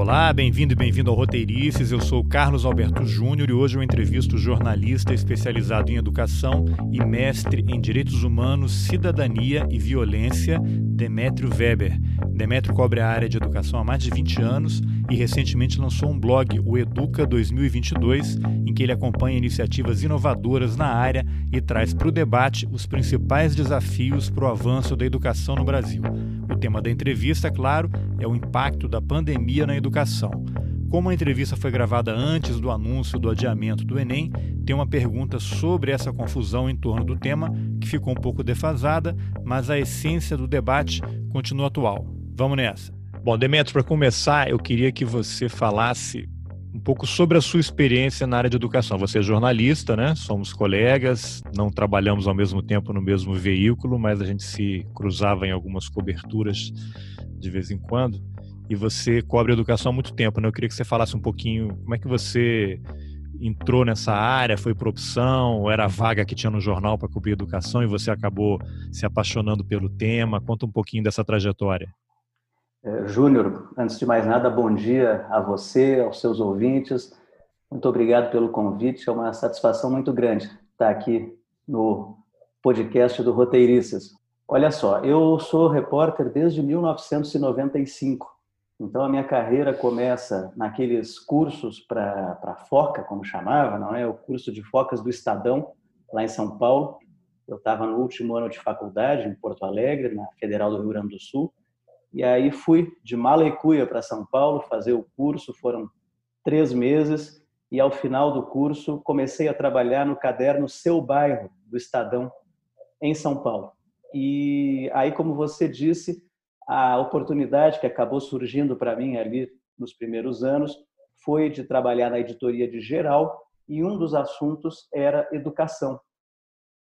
Olá, bem-vindo e bem-vindo ao Roteirices. Eu sou Carlos Alberto Júnior e hoje eu entrevisto o jornalista especializado em educação e mestre em direitos humanos, cidadania e violência, Demétrio Weber. Demétrio cobre a área de educação há mais de 20 anos e recentemente lançou um blog, o Educa 2022, em que ele acompanha iniciativas inovadoras na área e traz para o debate os principais desafios para o avanço da educação no Brasil. O tema da entrevista, claro, é o impacto da pandemia na educação. Como a entrevista foi gravada antes do anúncio do adiamento do Enem, tem uma pergunta sobre essa confusão em torno do tema que ficou um pouco defasada, mas a essência do debate continua atual. Vamos nessa. Bom, Demetrio, para começar, eu queria que você falasse um pouco sobre a sua experiência na área de educação. Você é jornalista, né? Somos colegas, não trabalhamos ao mesmo tempo no mesmo veículo, mas a gente se cruzava em algumas coberturas de vez em quando. E você cobre educação há muito tempo, né? Eu queria que você falasse um pouquinho como é que você entrou nessa área, foi por opção, era a vaga que tinha no jornal para cobrir educação e você acabou se apaixonando pelo tema. Conta um pouquinho dessa trajetória. É, Júnior, antes de mais nada, bom dia a você, aos seus ouvintes. Muito obrigado pelo convite. É uma satisfação muito grande estar aqui no podcast do Roteiristas. Olha só, eu sou repórter desde 1995. Então a minha carreira começa naqueles cursos para foca, como chamava, não é? O curso de focas do Estadão, lá em São Paulo. Eu estava no último ano de faculdade em Porto Alegre, na Federal do Rio Grande do Sul. E aí fui de Malecuia para São Paulo fazer o curso. Foram três meses e ao final do curso comecei a trabalhar no caderno Seu Bairro do Estadão em São Paulo. E aí, como você disse, a oportunidade que acabou surgindo para mim ali nos primeiros anos foi de trabalhar na editoria de geral e um dos assuntos era educação.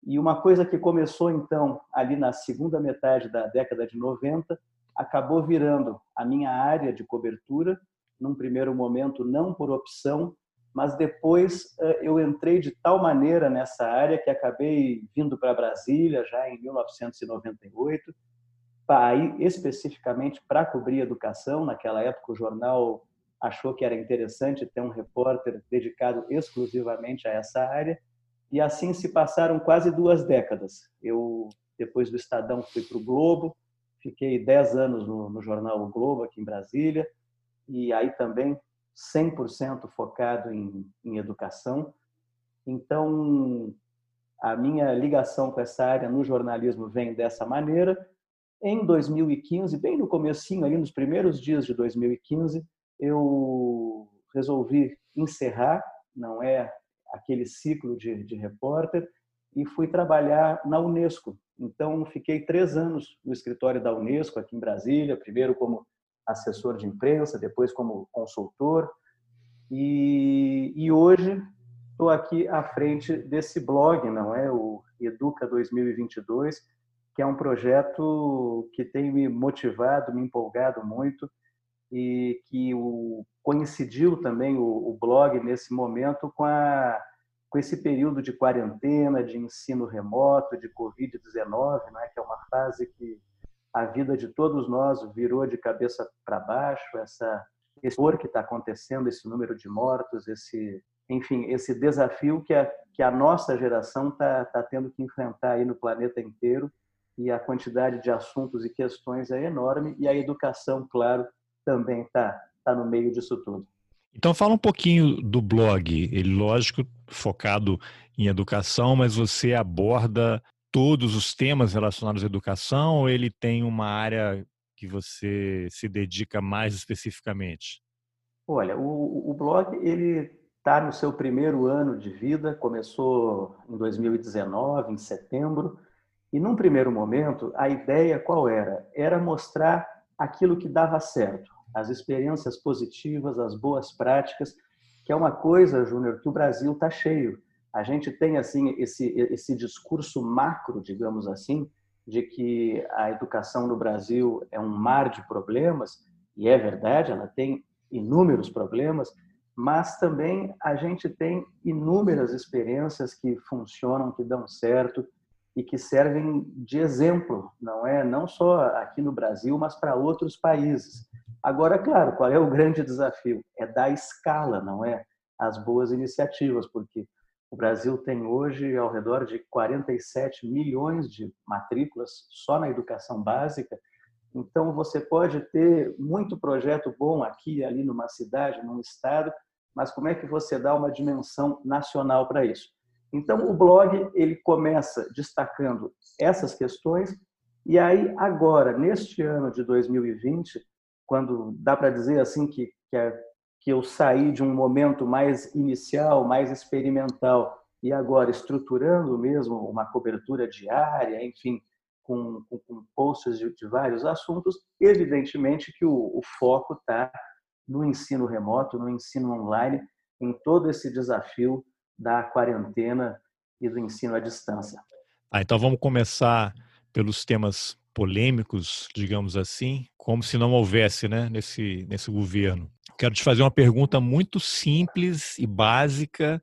E uma coisa que começou então ali na segunda metade da década de 90 acabou virando a minha área de cobertura, num primeiro momento não por opção, mas depois eh, eu entrei de tal maneira nessa área que acabei vindo para Brasília já em 1998, aí especificamente para cobrir educação. Naquela época o jornal achou que era interessante ter um repórter dedicado exclusivamente a essa área e assim se passaram quase duas décadas. Eu depois do Estadão fui para o Globo, fiquei dez anos no, no jornal o Globo aqui em Brasília e aí também 100% focado em, em educação. Então, a minha ligação com essa área no jornalismo vem dessa maneira. Em 2015, bem no comecinho, ali nos primeiros dias de 2015, eu resolvi encerrar, não é aquele ciclo de, de repórter, e fui trabalhar na Unesco. Então, fiquei três anos no escritório da Unesco, aqui em Brasília, primeiro como assessor de imprensa, depois como consultor. E, e hoje estou aqui à frente desse blog, não é? O Educa 2022, que é um projeto que tem me motivado, me empolgado muito e que o, coincidiu também o, o blog nesse momento com a com esse período de quarentena, de ensino remoto, de Covid-19, né, que é uma fase que a vida de todos nós virou de cabeça para baixo, essa esse horror que está acontecendo, esse número de mortos, esse, enfim, esse desafio que a, que a nossa geração está tá tendo que enfrentar aí no planeta inteiro e a quantidade de assuntos e questões é enorme e a educação, claro, também está tá no meio disso tudo. Então fala um pouquinho do blog. Ele, lógico, focado em educação, mas você aborda todos os temas relacionados à educação ou ele tem uma área que você se dedica mais especificamente? Olha, o, o blog ele está no seu primeiro ano de vida, começou em 2019, em setembro, e num primeiro momento a ideia qual era? Era mostrar aquilo que dava certo, as experiências positivas, as boas práticas, que é uma coisa, Júnior, que o Brasil está cheio a gente tem assim esse esse discurso macro, digamos assim, de que a educação no Brasil é um mar de problemas e é verdade, ela tem inúmeros problemas, mas também a gente tem inúmeras experiências que funcionam, que dão certo e que servem de exemplo, não é? Não só aqui no Brasil, mas para outros países. Agora, claro, qual é o grande desafio? É dar escala, não é? As boas iniciativas, porque o Brasil tem hoje ao redor de 47 milhões de matrículas só na educação básica. Então, você pode ter muito projeto bom aqui ali numa cidade, num estado, mas como é que você dá uma dimensão nacional para isso? Então, o blog ele começa destacando essas questões e aí agora, neste ano de 2020, quando dá para dizer assim que, que, é, que eu saí de um momento mais inicial, mais experimental e agora estruturando mesmo uma cobertura diária, enfim, com, com, com posts de, de, vários assuntos, evidentemente que o, o foco está no ensino remoto, no ensino online, em todo esse desafio da quarentena e do ensino à distância. Ah, então vamos começar pelos temas polêmicos, digamos assim, como se não houvesse né, nesse, nesse governo. Quero te fazer uma pergunta muito simples e básica,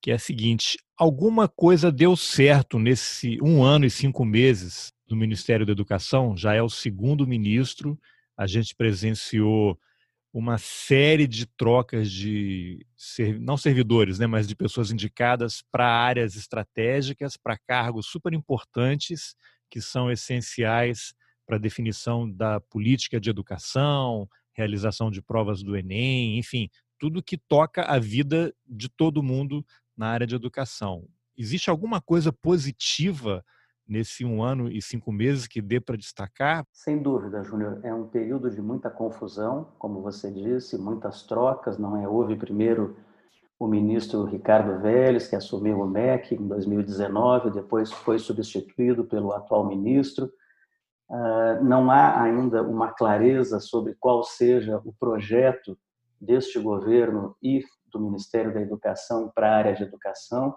que é a seguinte: alguma coisa deu certo nesse um ano e cinco meses no Ministério da Educação? Já é o segundo ministro, a gente presenciou uma série de trocas de não servidores, né, mas de pessoas indicadas para áreas estratégicas, para cargos super importantes que são essenciais para a definição da política de educação, realização de provas do Enem, enfim, tudo que toca a vida de todo mundo na área de educação. Existe alguma coisa positiva nesse um ano e cinco meses que dê para destacar? Sem dúvida, Júnior. É um período de muita confusão, como você disse, muitas trocas. Não é? Houve primeiro o ministro Ricardo Vélez, que assumiu o MEC em 2019, depois foi substituído pelo atual ministro. Ah, não há ainda uma clareza sobre qual seja o projeto deste governo e do Ministério da Educação para a área de educação.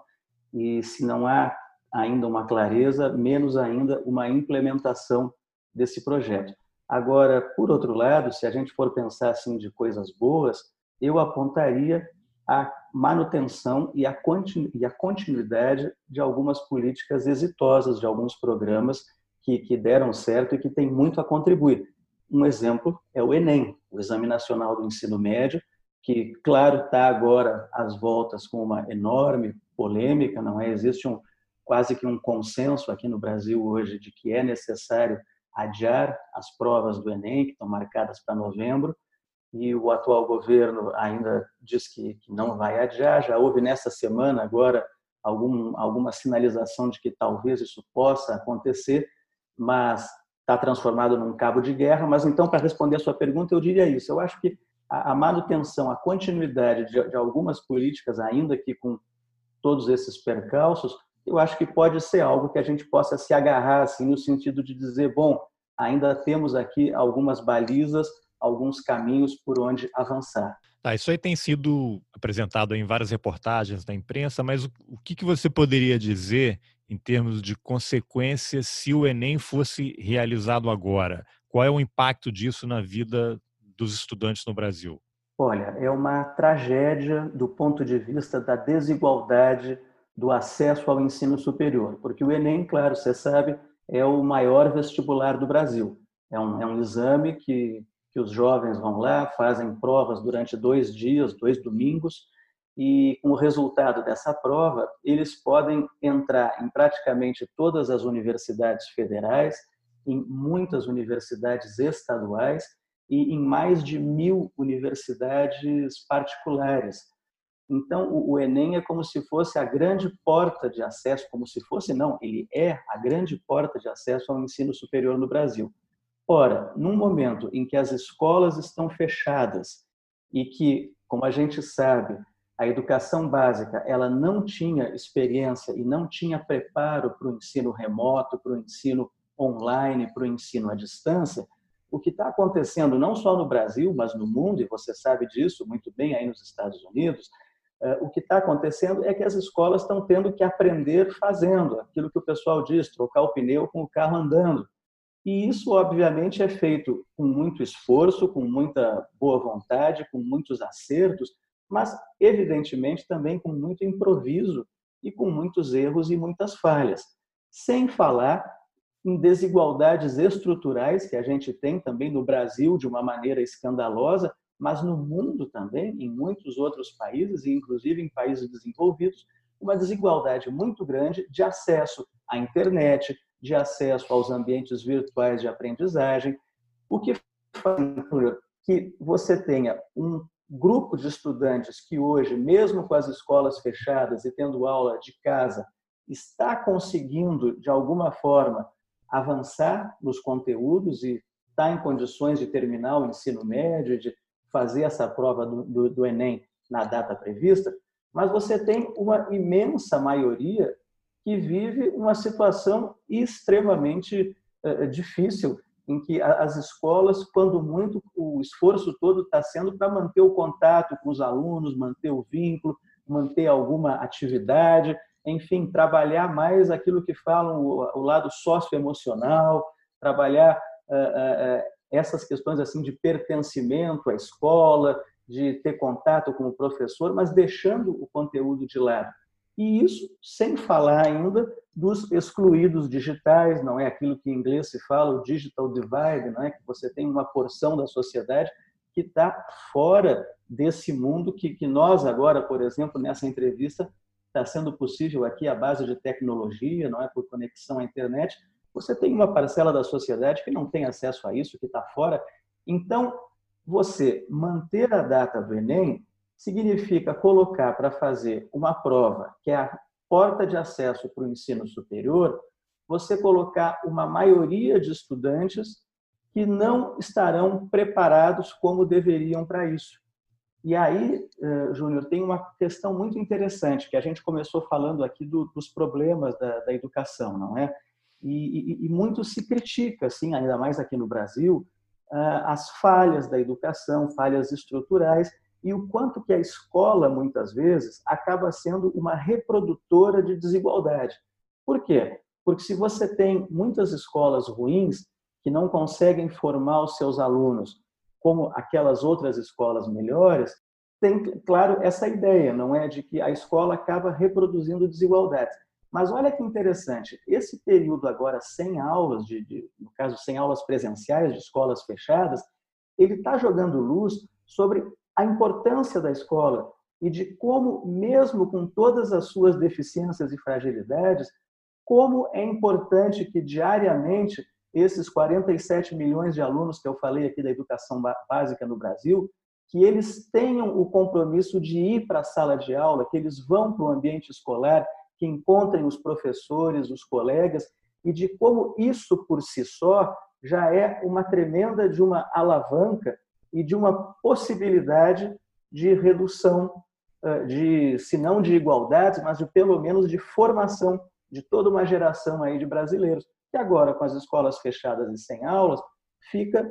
E se não há ainda uma clareza, menos ainda uma implementação desse projeto. Agora, por outro lado, se a gente for pensar assim de coisas boas, eu apontaria a manutenção e a continuidade de algumas políticas exitosas, de alguns programas que, que deram certo e que têm muito a contribuir. Um exemplo é o Enem, o Exame Nacional do Ensino Médio, que, claro, está agora às voltas com uma enorme polêmica, não é? Existe um, quase que um consenso aqui no Brasil hoje de que é necessário adiar as provas do Enem, que estão marcadas para novembro, e o atual governo ainda diz que, que não vai adiar. Já houve nessa semana agora algum, alguma sinalização de que talvez isso possa acontecer, mas está transformado num cabo de guerra. Mas então, para responder a sua pergunta, eu diria isso. Eu acho que a, a manutenção, a continuidade de, de algumas políticas, ainda que com todos esses percalços, eu acho que pode ser algo que a gente possa se agarrar assim no sentido de dizer, bom, ainda temos aqui algumas balizas, alguns caminhos por onde avançar. Tá, isso aí tem sido apresentado em várias reportagens da imprensa, mas o, o que, que você poderia dizer em termos de consequências se o Enem fosse realizado agora? Qual é o impacto disso na vida dos estudantes no Brasil? Olha, é uma tragédia do ponto de vista da desigualdade do acesso ao ensino superior, porque o Enem, claro, você sabe, é o maior vestibular do Brasil. É um, é um exame que, que os jovens vão lá, fazem provas durante dois dias, dois domingos, e com o resultado dessa prova, eles podem entrar em praticamente todas as universidades federais, em muitas universidades estaduais e em mais de mil universidades particulares então, o Enem é como se fosse a grande porta de acesso, como se fosse, não, ele é a grande porta de acesso ao ensino superior no Brasil. Ora, num momento em que as escolas estão fechadas e que, como a gente sabe, a educação básica ela não tinha experiência e não tinha preparo para o ensino remoto, para o ensino online, para o ensino à distância, o que está acontecendo não só no Brasil, mas no mundo, e você sabe disso muito bem aí nos Estados Unidos, é, o que está acontecendo é que as escolas estão tendo que aprender fazendo, aquilo que o pessoal diz, trocar o pneu com o carro andando. E isso, obviamente, é feito com muito esforço, com muita boa vontade, com muitos acertos, mas, evidentemente, também com muito improviso e com muitos erros e muitas falhas. Sem falar em desigualdades estruturais que a gente tem também no Brasil de uma maneira escandalosa, mas no mundo também, em muitos outros países, e inclusive em países desenvolvidos, uma desigualdade muito grande de acesso à internet, de acesso aos ambientes virtuais de aprendizagem, o que faz que você tenha um grupo de estudantes que hoje, mesmo com as escolas fechadas e tendo aula de casa, está conseguindo, de alguma forma, avançar nos conteúdos e está em condições de terminar o ensino médio, de fazer essa prova do, do, do Enem na data prevista, mas você tem uma imensa maioria que vive uma situação extremamente uh, difícil em que as escolas, quando muito, o esforço todo está sendo para manter o contato com os alunos, manter o vínculo, manter alguma atividade, enfim, trabalhar mais aquilo que falam o, lado socioemocional, trabalhar uh, essas questões assim de pertencimento à escola, de ter contato com o professor, mas deixando o conteúdo de lado. E isso sem falar ainda dos excluídos digitais, não é aquilo que em inglês se fala, o digital divide, não é que você tem uma porção da sociedade que está fora desse mundo que, que nós agora, por exemplo, nessa entrevista, está sendo possível aqui à base de tecnologia, não é por conexão à internet. Você tem uma parcela da sociedade que não tem acesso a isso, que está fora. Então, você manter a data do Enem significa colocar para fazer uma prova, que é a porta de acesso para o ensino superior, você colocar uma maioria de estudantes que não estarão preparados como deveriam para isso. E aí, eh, Júnior, tem uma questão muito interessante, que a gente começou falando aqui do, dos problemas da, da, educação, não é? E, e, e, muito se critica, assim, ainda mais aqui no Brasil, ah, as falhas da educação, falhas estruturais, e o quanto que a escola, muitas vezes, acaba sendo uma reprodutora de desigualdade. Por quê? Porque se você tem muitas escolas ruins que não conseguem formar os seus alunos como aquelas outras escolas melhores, tem, claro, essa ideia, não é? De que a escola acaba reproduzindo desigualdades. Mas olha que interessante, esse período agora sem aulas, de, de no caso, sem aulas presenciais, de escolas fechadas, ele está jogando luz sobre a importância da escola e de como, mesmo com todas as suas deficiências e fragilidades, como é importante que diariamente esses 47 milhões de alunos que eu falei aqui da educação básica no Brasil, que eles tenham o compromisso de ir para a sala de aula, que eles vão para o ambiente escolar, que encontrem os professores, os colegas, e de como isso por si só já é uma tremenda de uma alavanca e de uma possibilidade de redução de, se não de igualdades, mas de pelo menos de formação de toda uma geração aí de brasileiros, que agora com as escolas fechadas e sem aulas, fica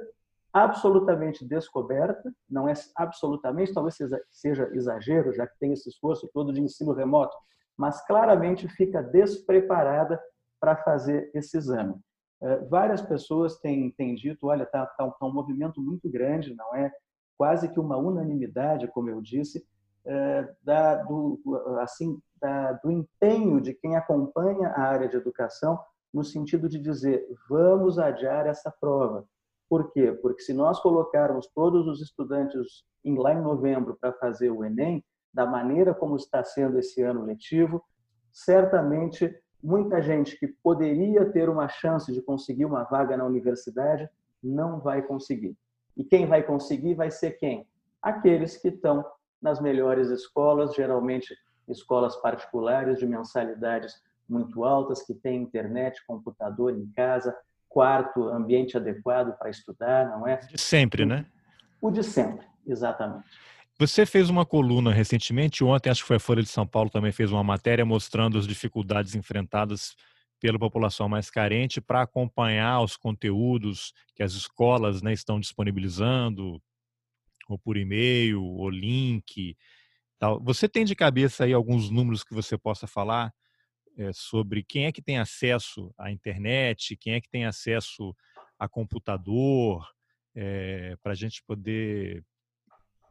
absolutamente descoberta, não é absolutamente, talvez seja exagero, já que tem esse esforço todo de ensino remoto, mas claramente fica despreparada para fazer esse exame. É, várias pessoas têm, têm dito, olha, está tá, tá um movimento muito grande, não é? Quase que uma unanimidade, como eu disse, é, da, do, assim, da, do empenho de quem acompanha a área de educação no sentido de dizer, vamos adiar essa prova. Por quê? Porque se nós colocarmos todos os estudantes em, lá em novembro para fazer o Enem, da maneira como está sendo esse ano letivo, certamente muita gente que poderia ter uma chance de conseguir uma vaga na universidade não vai conseguir. E quem vai conseguir vai ser quem? Aqueles que estão nas melhores escolas, geralmente escolas particulares de mensalidades muito altas, que têm internet, computador em casa, quarto, ambiente adequado para estudar, não é? De sempre, né? O de sempre, exatamente. Você fez uma coluna recentemente, ontem acho que foi a Folha de São Paulo também fez uma matéria mostrando as dificuldades enfrentadas pela população mais carente para acompanhar os conteúdos que as escolas né, estão disponibilizando, ou por e-mail, ou link. Tal. Você tem de cabeça aí alguns números que você possa falar é, sobre quem é que tem acesso à internet, quem é que tem acesso a computador, é, eh, para a gente poder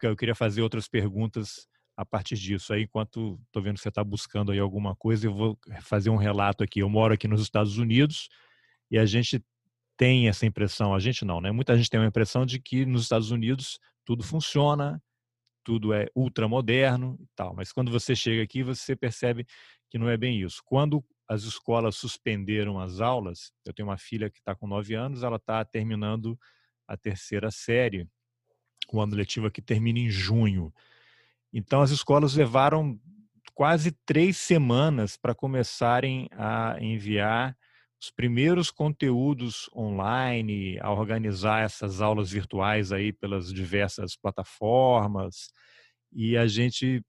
eu queria fazer outras perguntas a partir disso. Aí, enquanto estou vendo que você está buscando aí alguma coisa, eu vou fazer um relato aqui. Eu moro aqui nos Estados Unidos E a gente tem essa impressão, a gente não, né? Muita gente tem uma impressão de que nos Estados Unidos tudo funciona, tudo é ultramoderno e tal. Mas quando você chega aqui, você percebe que não é bem isso. Quando as escolas suspenderam as aulas, eu tenho uma filha que está com nove anos, ela está terminando a terceira série, o ano letivo aqui termina em junho. Então, as escolas levaram quase três semanas para começarem a enviar os primeiros conteúdos online, a organizar essas aulas virtuais aí pelas diversas plataformas. E a gente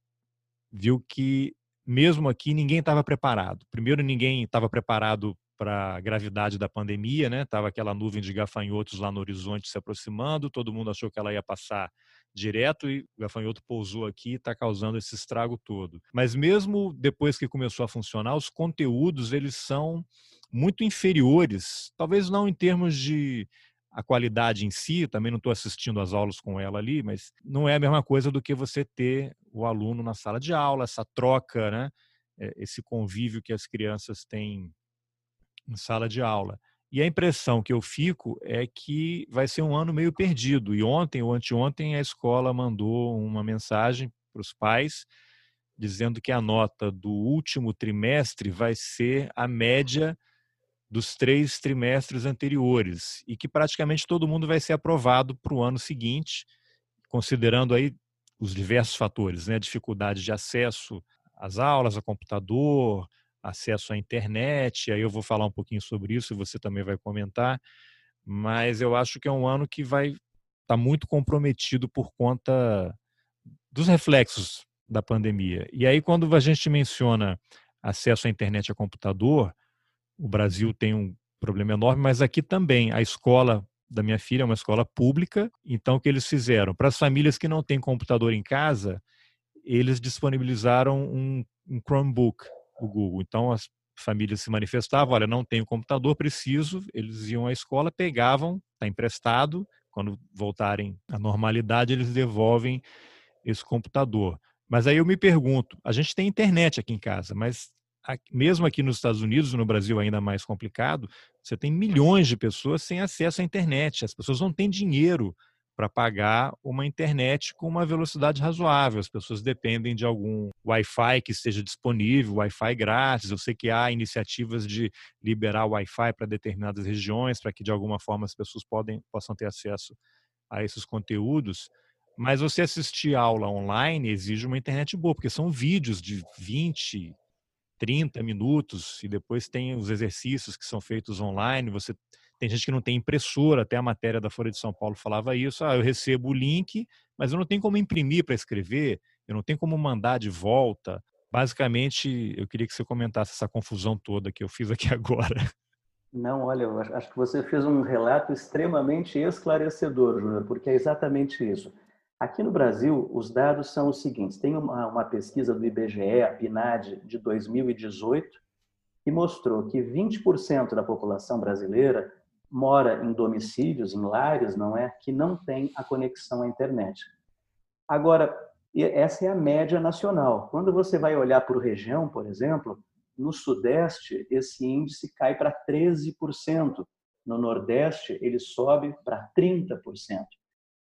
viu que mesmo aqui ninguém estava preparado. Primeiro, ninguém estava preparado para a gravidade da pandemia, né? Tava aquela nuvem de gafanhotos lá no horizonte se aproximando, todo mundo achou que ela ia passar direto e o gafanhoto pousou aqui e está causando esse estrago todo. Mas mesmo depois que começou a funcionar, os conteúdos eles são muito inferiores, talvez não em termos de a qualidade em si, também não estou assistindo às aulas com ela ali, mas não é a mesma coisa do que você ter o aluno na sala de aula, essa troca, né? É, esse convívio que as crianças têm em sala de aula. E a impressão que eu fico é que vai ser um ano meio perdido. E ontem ou anteontem a escola mandou uma mensagem para os pais dizendo que a nota do último trimestre vai ser a média dos três trimestres anteriores e que praticamente todo mundo vai ser aprovado para o ano seguinte, considerando aí os diversos fatores, né? Dificuldade de acesso às aulas, a computador, acesso à internet, aí eu vou falar um pouquinho sobre isso e você também vai comentar, mas eu acho que é um ano que vai estar tá muito comprometido por conta dos reflexos da pandemia. E aí quando a gente menciona acesso à internet e a computador, o Brasil tem um problema enorme, mas aqui também a escola da minha filha é uma escola pública, então o que eles fizeram? Para as famílias que não têm computador em casa, eles disponibilizaram um, um Chromebook, o Google. Então as famílias se manifestavam, olha, não tenho computador, preciso, eles iam à escola, pegavam, está emprestado, quando voltarem à normalidade, eles devolvem esse computador. Mas aí eu me pergunto, a gente tem internet aqui em casa, mas mesmo aqui nos Estados Unidos, no Brasil ainda mais complicado, você tem milhões de pessoas sem acesso à internet. As pessoas não têm dinheiro para pagar uma internet com uma velocidade razoável. As pessoas dependem de algum Wi-Fi que esteja disponível, Wi-Fi grátis. Eu sei que há iniciativas de liberar Wi-Fi para determinadas regiões, para que de alguma forma as pessoas podem, possam ter acesso a esses conteúdos. Mas você assistir aula online exige uma internet boa, porque são vídeos de 20, 30 minutos e depois tem os exercícios que são feitos online. Você tem gente que não tem impressora, até a matéria da Folha de São Paulo falava isso. Ah, eu recebo o link, mas eu não tenho como imprimir para escrever, eu não tenho como mandar de volta. Basicamente, eu queria que você comentasse essa confusão toda que eu fiz aqui agora. Não, olha, eu acho que você fez um relato extremamente esclarecedor, Júnior, porque é exatamente isso. Aqui no Brasil, os dados são os seguintes: tem uma, uma pesquisa do IBGE, a PNAD, de 2018, que mostrou que 20% da população brasileira mora em domicílios, em lares, não é, que não tem a conexão à internet. Agora, essa é a média nacional. Quando você vai olhar por região, por exemplo, no Sudeste esse índice cai para 13%, no Nordeste ele sobe para 30%.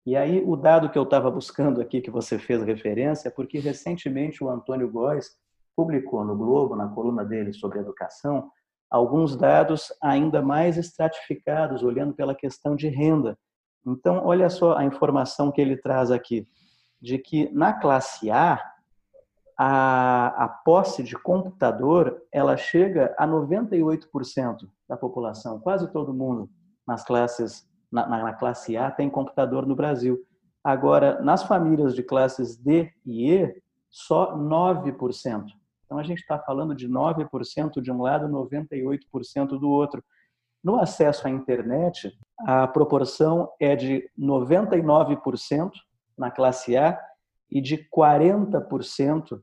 E aí o dado que eu estava buscando aqui que você fez referência é porque recentemente o Antônio Góes publicou no Globo, na coluna dele sobre educação, alguns dados ainda mais estratificados, olhando pela questão de renda. Então, olha só a informação que ele traz aqui, de que na classe A, a, a posse de computador ela chega a 98% da população, quase todo mundo nas classes na, na, classe A tem computador no Brasil. Agora, nas famílias de classes D e E, só 9%. Então, a gente está falando de 9% de um lado, 98% do outro. No acesso à internet, a proporção é de 99% na classe A e de 40%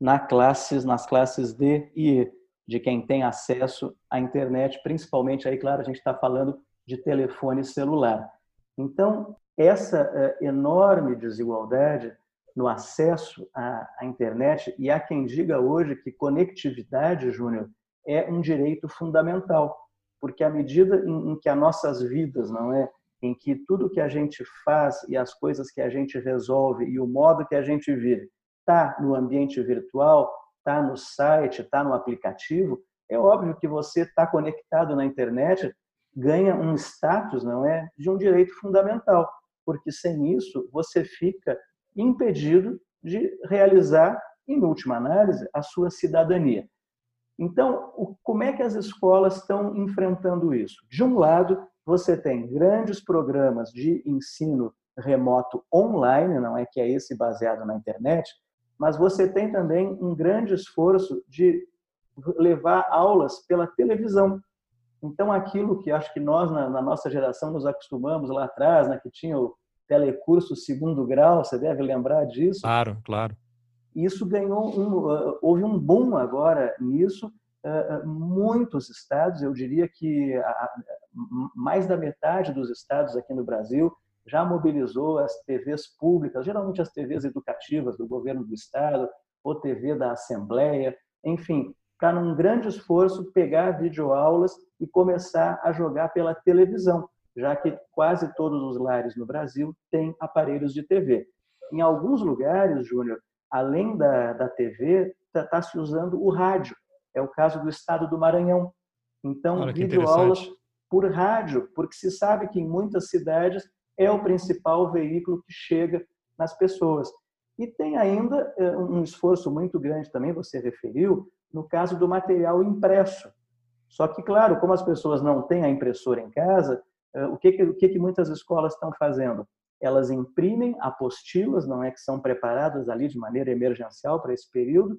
na classes, nas classes D e E, de quem tem acesso à internet, principalmente aí, claro, a gente está falando de telefone celular. Então, essa eh, enorme desigualdade no acesso à, à internet, e há quem diga hoje que conectividade, Júnior, é um direito fundamental. porque à medida em, em que as nossas vidas, não é, em que tudo que a gente faz e as coisas que a gente resolve e o modo que a gente vive está no ambiente virtual, está no site, está no aplicativo, é óbvio que você está conectado na internet ganha um status, não é, de um direito fundamental, porque sem isso você fica impedido de realizar, em última análise, a sua cidadania. Então, como é que as escolas estão enfrentando isso? De um lado, você tem grandes programas de ensino remoto online, não é que é esse baseado na internet, mas você tem também um grande esforço de levar aulas pela televisão. Então, aquilo que acho que nós, na, nossa geração, nos acostumamos lá atrás, né, que tinha o telecurso segundo grau, você deve lembrar disso. Claro, claro. Isso ganhou um, uh, houve um boom agora nisso. Uh, muitos estados, eu diria que mais da metade dos estados aqui no Brasil já mobilizou as TVs públicas, geralmente as TVs educativas do governo do estado, ou TV da Assembleia, enfim, para num grande esforço pegar videoaulas e começar a jogar pela televisão, já que quase todos os lares no Brasil têm aparelhos de TV. Em alguns lugares, Júnior, além da, da TV, está tá se usando o rádio. É o caso do estado do Maranhão. Então, videoaulas por rádio, porque se sabe que em muitas cidades é o principal veículo que chega nas pessoas. E tem ainda eh, um esforço muito grande também, você referiu, no caso do material impresso. Só que, claro, como as pessoas não têm a impressora em casa, o que, o que muitas escolas estão fazendo? Elas imprimem apostilas, não é que são preparadas ali de maneira emergencial para esse período,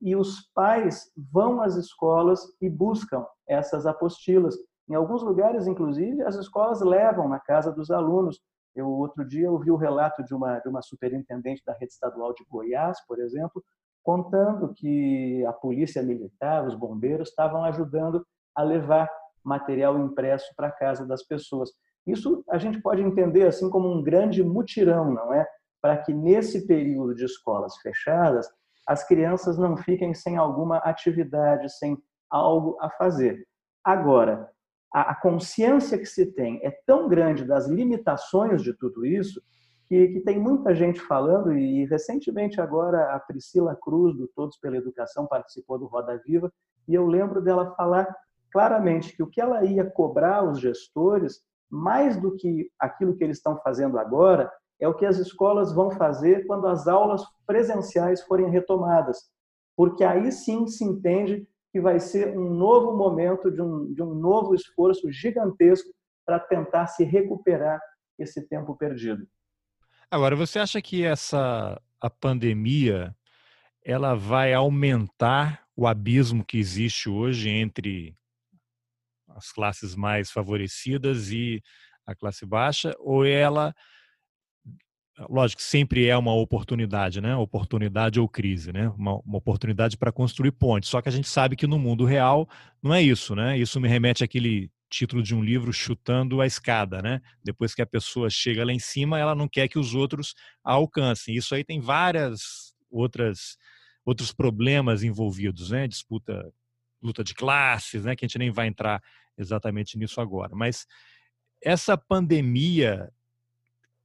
e os pais vão às escolas e buscam essas apostilas. Em alguns lugares, inclusive, as escolas levam na casa dos alunos. Eu outro dia ouvi o relato de uma de uma superintendente da rede estadual de Goiás, por exemplo, contando que a polícia militar, os bombeiros estavam ajudando a levar material impresso para casa das pessoas. Isso a gente pode entender assim como um grande mutirão, não é? Para que nesse período de escolas fechadas, as crianças não fiquem sem alguma atividade, sem algo a fazer. Agora, a consciência que se tem é tão grande das limitações de tudo isso que, que, tem muita gente falando, e recentemente agora a Priscila Cruz, do Todos pela Educação, participou do Roda Viva, e eu lembro dela falar claramente que o que ela ia cobrar aos gestores, mais do que aquilo que eles estão fazendo agora, é o que as escolas vão fazer quando as aulas presenciais forem retomadas. Porque aí sim se entende que vai ser um novo momento de um, de um novo esforço gigantesco para tentar se recuperar esse tempo perdido. Agora, você acha que essa a pandemia ela vai aumentar o abismo que existe hoje entre as classes mais favorecidas e a classe baixa, ou ela lógico, sempre é uma oportunidade, né? Oportunidade ou crise, né? Uma, uma oportunidade para construir pontes. Só que a gente sabe que no mundo real não é isso, né? Isso me remete àquele título de um livro chutando a escada, né? Depois que a pessoa chega lá em cima, ela não quer que os outros a alcancem. Isso aí tem várias outras outros problemas envolvidos, né? Disputa, luta de classes, né? Que a gente nem vai entrar exatamente nisso agora. Mas essa pandemia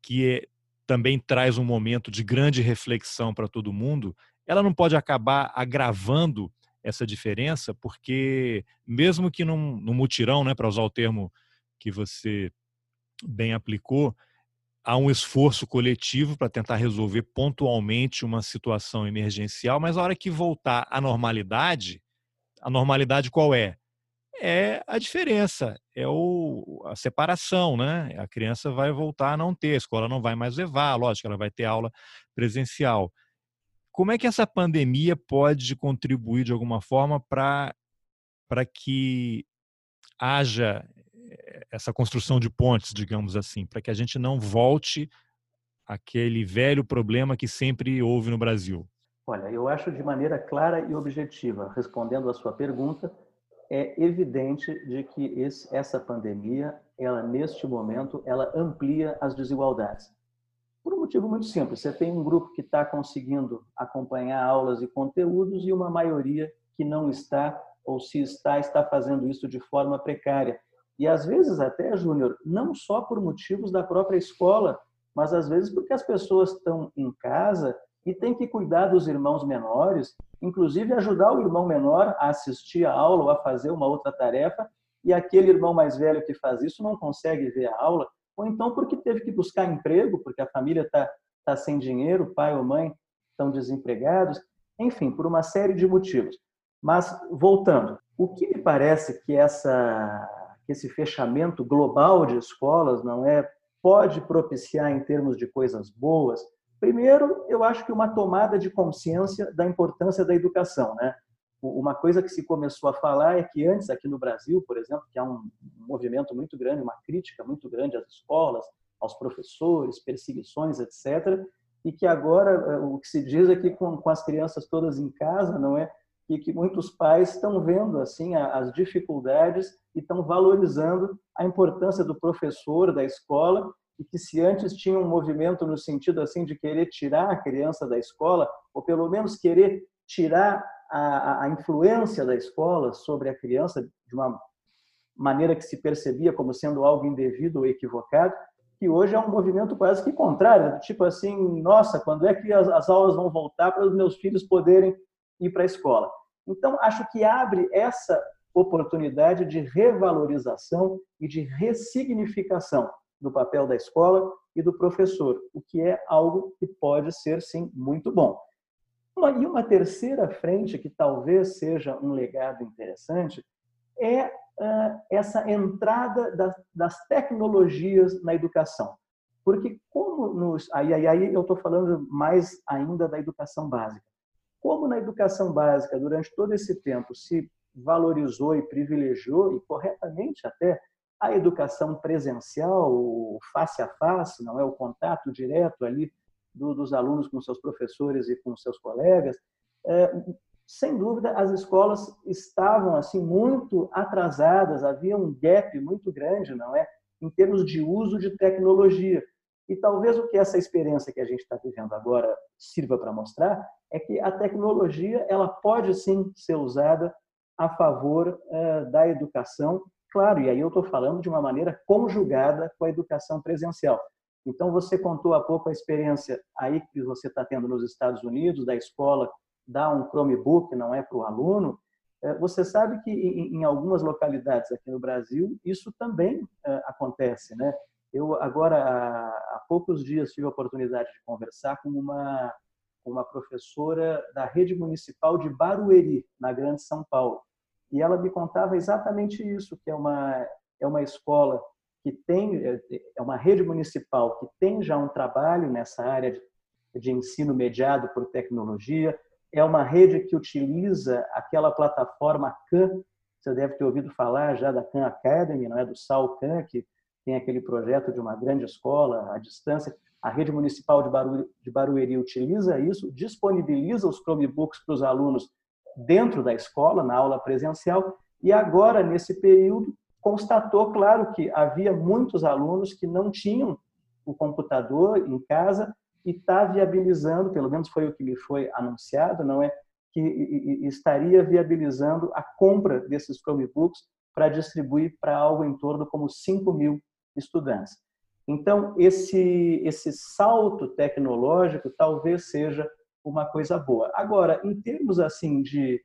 que é, também traz um momento de grande reflexão para todo mundo, ela não pode acabar agravando essa diferença, porque mesmo que num, num mutirão, né, para usar o termo que você bem aplicou, há um esforço coletivo para tentar resolver pontualmente uma situação emergencial, mas a hora que voltar à normalidade, a normalidade qual é? É a diferença, é o, a separação, né? A criança vai voltar a não ter, a escola não vai mais levar, lógico, ela vai ter aula presencial. Como é que essa pandemia pode contribuir de alguma forma para que haja eh, essa construção de pontes, digamos assim, para que a gente não volte aquele velho problema que sempre houve no Brasil? Olha, eu acho de maneira clara e objetiva, respondendo à sua pergunta, é evidente de que esse, essa pandemia, ela neste momento, ela amplia as desigualdades. Por um motivo muito simples. Você tem um grupo que está conseguindo acompanhar aulas e conteúdos e uma maioria que não está ou se está, está fazendo isso de forma precária. E às vezes até, Júnior, não só por motivos da própria escola, mas às vezes porque as pessoas estão em casa e têm que cuidar dos irmãos menores, inclusive ajudar o irmão menor a assistir a aula ou a fazer uma outra tarefa, e aquele irmão mais velho que faz isso não consegue ver a aula, ou então porque teve que buscar emprego, porque a família está tá sem dinheiro, pai ou mãe estão desempregados, enfim, por uma série de motivos. Mas, voltando, o que me parece que essa que esse fechamento global de escolas não é pode propiciar em termos de coisas boas. Primeiro, eu acho que uma tomada de consciência da importância da educação, né? Uma coisa que se começou a falar é que antes aqui no Brasil, por exemplo, que há um movimento muito grande, uma crítica muito grande às escolas, aos professores, perseguições, etc. E que agora eh, o que se diz é que com, com as crianças todas em casa, não é, e que muitos pais estão vendo assim as dificuldades e estão valorizando a importância do professor da escola e que se antes tinha um movimento no sentido assim de querer tirar a criança da escola ou pelo menos querer tirar a, a influência da escola sobre a criança de uma maneira que se percebia como sendo algo indevido ou equivocado, que hoje é um movimento quase que contrário, tipo assim, nossa, quando é que as, as aulas vão voltar para os meus filhos poderem ir para a escola? Então, acho que abre essa oportunidade de revalorização e de ressignificação do papel da escola e do professor, o que é algo que pode ser, sim, muito bom. Uma, e uma terceira frente, que talvez seja um legado interessante, é uh, essa entrada das, das, tecnologias na educação. Porque como nos... Aí, aí, aí eu estou falando mais ainda da educação básica. Como na educação básica, durante todo esse tempo, se valorizou e privilegiou, e corretamente até, a educação presencial, o face a face, não é o contato direto ali do, dos alunos com seus professores e com seus colegas, é, sem dúvida as escolas estavam assim muito atrasadas, havia um gap muito grande, não é, em termos de uso de tecnologia. E talvez o que essa experiência que a gente está vivendo agora sirva para mostrar é que a tecnologia ela pode sim ser usada a favor uh, da educação, claro, e aí eu estou falando de uma maneira conjugada com a educação presencial. Então, você contou há pouco a experiência aí que você está tendo nos Estados Unidos, da escola dar um Chromebook, não é para o aluno. Eh, você sabe que em algumas localidades aqui no Brasil isso também eh, acontece, né? Eu agora há poucos dias tive a oportunidade de conversar com uma uma professora da rede municipal de Barueri, na Grande São Paulo. E ela me contava exatamente isso, que é uma, é uma escola que tem, é uma rede municipal que tem já um trabalho nessa área de, de ensino mediado por tecnologia, é uma rede que utiliza aquela plataforma Khan, você deve ter ouvido falar já da Khan Academy, não é? Do Sal Khan, que tem aquele projeto de uma grande escola à distância. A rede municipal de Barueri, de Barueri utiliza isso, disponibiliza os Chromebooks para os alunos dentro da escola, na aula presencial, e agora, nesse período, constatou, claro, que havia muitos alunos que não tinham o computador em casa e está viabilizando, pelo menos foi o que me foi anunciado, não é? Que estaria viabilizando a compra desses Chromebooks para distribuir para algo em torno como 5 mil estudantes. Então, esse, esse salto tecnológico talvez seja uma coisa boa. Agora, em termos assim de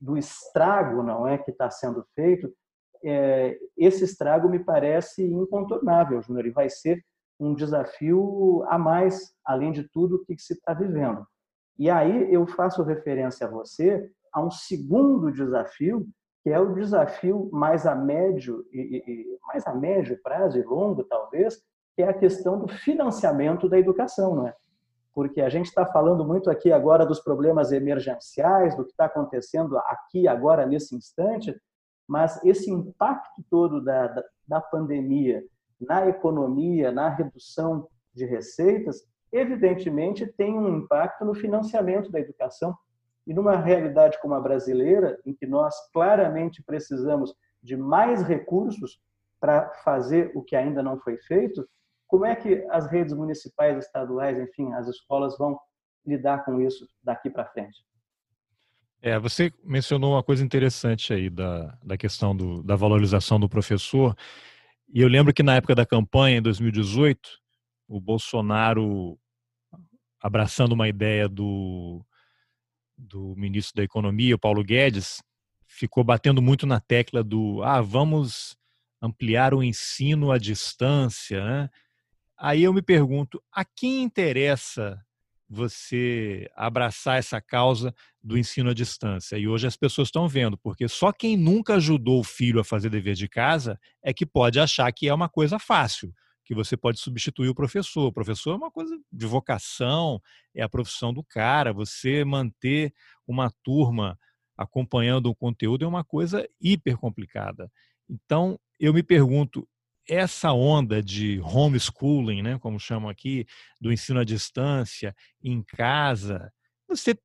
do estrago, não é, que está sendo feito, é, esse estrago me parece incontornável, Júnior, e vai ser um desafio a mais, além de tudo que se está vivendo. E aí eu faço referência a você a um segundo desafio que é o desafio mais a médio e, e, mais a médio prazo e longo talvez, que é a questão do financiamento da educação, não é? Porque a gente está falando muito aqui agora dos problemas emergenciais, do que está acontecendo aqui agora nesse instante, mas esse impacto todo da, da, da pandemia na economia, na redução de receitas, evidentemente tem um impacto no financiamento da educação. E numa realidade como a brasileira, em que nós claramente precisamos de mais recursos para fazer o que ainda não foi feito, como é que as redes municipais, estaduais, enfim, as escolas vão lidar com isso daqui para frente? É, você mencionou uma coisa interessante aí da, da questão do, da valorização do professor. E eu lembro que na época da campanha, em 2018, o Bolsonaro, abraçando uma ideia do, do ministro da Economia, o Paulo Guedes, ficou batendo muito na tecla do ah, vamos ampliar o ensino à distância. Né? Aí eu me pergunto, a quem interessa você abraçar essa causa do ensino à distância. E hoje as pessoas estão vendo, porque só quem nunca ajudou o filho a fazer dever de casa é que pode achar que é uma coisa fácil, que você pode substituir o professor. O professor é uma coisa de vocação, é a profissão do cara. Você manter uma turma acompanhando o conteúdo é uma coisa hiper complicada. Então, eu me pergunto, essa onda de homeschooling, né, como chamam aqui, do ensino à distância, em casa, você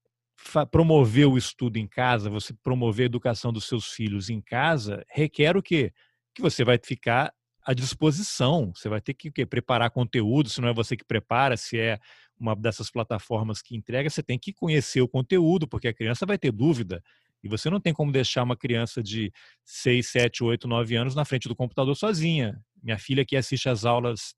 promover o estudo em casa, você promover a educação dos seus filhos em casa, requer o quê? Que você vai ficar à disposição, você vai ter que, preparar conteúdo, se não é você que prepara, se é uma dessas plataformas que entrega, você tem que conhecer o conteúdo, porque a criança vai ter dúvida. E você não tem como deixar uma criança de 6, 7, 8, 9 anos na frente do computador sozinha. Minha filha que assiste as aulas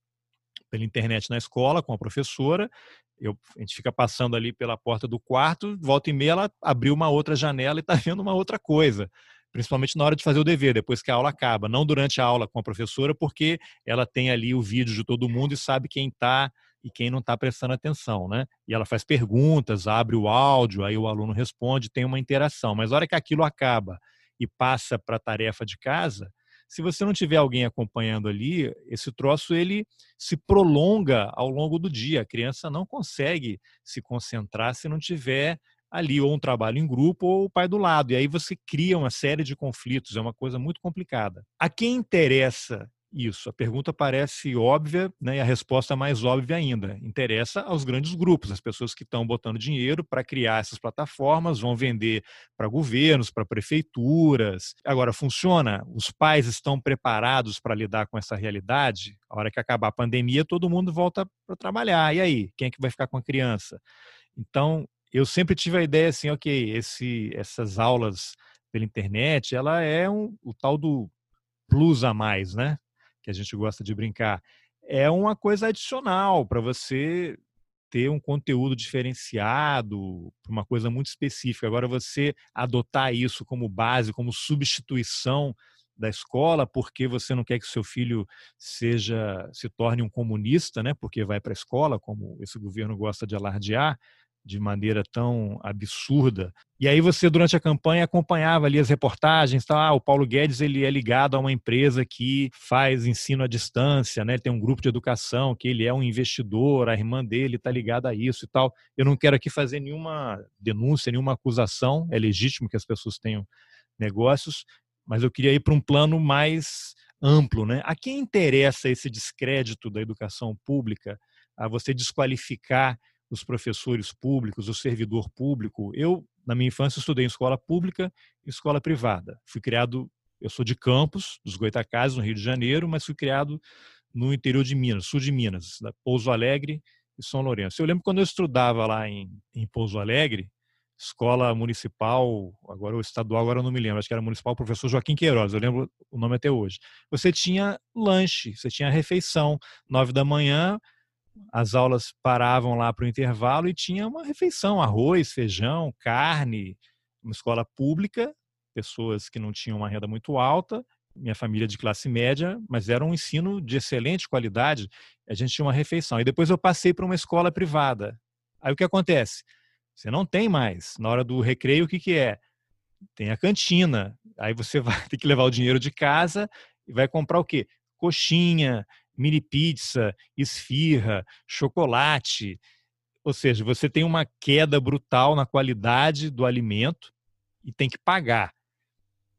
pela internet na escola com a professora, eu, a gente fica passando ali pela porta do quarto, volta e meia ela abriu uma outra janela e está vendo uma outra coisa principalmente na hora de fazer o dever, depois que a aula acaba, não durante a aula com a professora, porque ela tem ali o vídeo de todo mundo e sabe quem está e quem não está prestando atenção, né? E ela faz perguntas, abre o áudio, aí o aluno responde, tem uma interação. Mas na hora que aquilo acaba e passa para a tarefa de casa, se você não tiver alguém acompanhando ali, esse troço ele se prolonga ao longo do dia. A criança não consegue se concentrar se não tiver ali ou um trabalho em grupo ou o pai do lado. E aí você cria uma série de conflitos, é uma coisa muito complicada. A quem interessa isso? A pergunta parece óbvia, né, e a resposta é mais óbvia ainda. Interessa aos grandes grupos, as pessoas que estão botando dinheiro para criar essas plataformas, vão vender para governos, para prefeituras. Agora, funciona? Os pais estão preparados para lidar com essa realidade? A hora que acabar a pandemia, todo mundo volta para trabalhar. E aí? Quem é que vai ficar com a criança? Então, eu sempre tive a ideia assim, ok, esse, essas aulas pela internet, ela é um, o tal do plus a mais, né? Que a gente gosta de brincar. É uma coisa adicional para você ter um conteúdo diferenciado, uma coisa muito específica. Agora, você adotar isso como base, como substituição da escola, porque você não quer que seu filho seja se torne um comunista, né? Porque vai para a escola, como esse governo gosta de alardear, de maneira tão absurda. E aí você, durante a campanha, acompanhava ali as reportagens, tá? Ah, o Paulo Guedes ele é ligado a uma empresa que faz ensino à distância, né? tem um grupo de educação, que ele é um investidor, a irmã dele está ligada a isso e tal. Eu não quero aqui fazer nenhuma denúncia, nenhuma acusação, é legítimo que as pessoas tenham negócios, mas eu queria ir para um plano mais amplo. Né? A quem interessa esse descrédito da educação pública, a você desqualificar os professores públicos, o servidor público. Eu, na minha infância, estudei em escola pública e escola privada. Fui criado, eu sou de Campos, dos Goitacazes, no Rio de Janeiro, mas fui criado no interior de Minas, sul de Minas, da Pouso Alegre e São Lourenço. Eu lembro quando eu estudava lá em, em Pouso Alegre, escola municipal, agora o estadual, agora eu não me lembro, acho que era municipal, professor Joaquim Queiroz, eu lembro o nome até hoje. Você tinha lanche, você tinha refeição, nove da manhã, as aulas paravam lá para o intervalo e tinha uma refeição, arroz, feijão, carne, uma escola pública, pessoas que não tinham uma renda muito alta, minha família de classe média, mas era um ensino de excelente qualidade, a gente tinha uma refeição. E depois eu passei para uma escola privada. Aí o que acontece? Você não tem mais. Na hora do recreio, o que, que é? Tem a cantina. Aí você vai ter que levar o dinheiro de casa e vai comprar o quê? Coxinha, mini pizza, esfirra, chocolate. Ou seja, você tem uma queda brutal na qualidade do alimento e tem que pagar.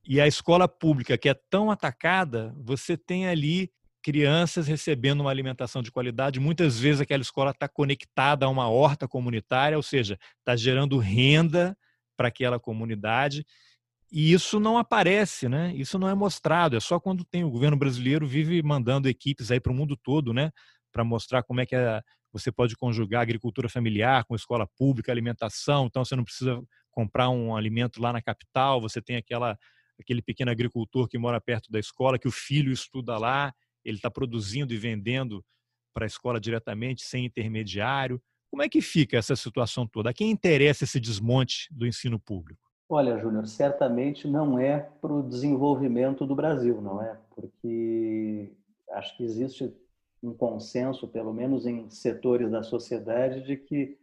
E a escola pública, que é tão atacada, você tem ali crianças recebendo uma alimentação de qualidade. Muitas vezes aquela escola está conectada a uma horta comunitária, ou seja, está gerando renda para aquela comunidade. E isso não aparece, né? Isso não é mostrado. É só quando tem o governo brasileiro vive mandando equipes aí para o mundo todo, né? para mostrar como é que é, você pode conjugar agricultura familiar com escola pública, alimentação. Então, você não precisa comprar um alimento lá na capital, você tem aquela aquele pequeno agricultor que mora perto da escola, que o filho estuda lá, ele está produzindo e vendendo para a escola diretamente, sem intermediário. Como é que fica essa situação toda? A quem interessa esse desmonte do ensino público? Olha, Júnior, certamente não é para o desenvolvimento do Brasil, não é? Porque acho que existe um consenso, pelo menos em setores da sociedade, de que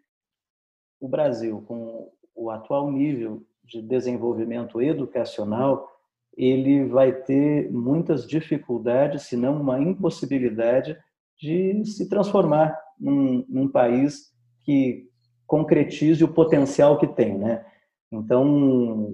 o Brasil, com o atual nível de desenvolvimento educacional, ele vai ter muitas dificuldades, se não uma impossibilidade, de se transformar num, num país que concretize o potencial que tem, né? Então,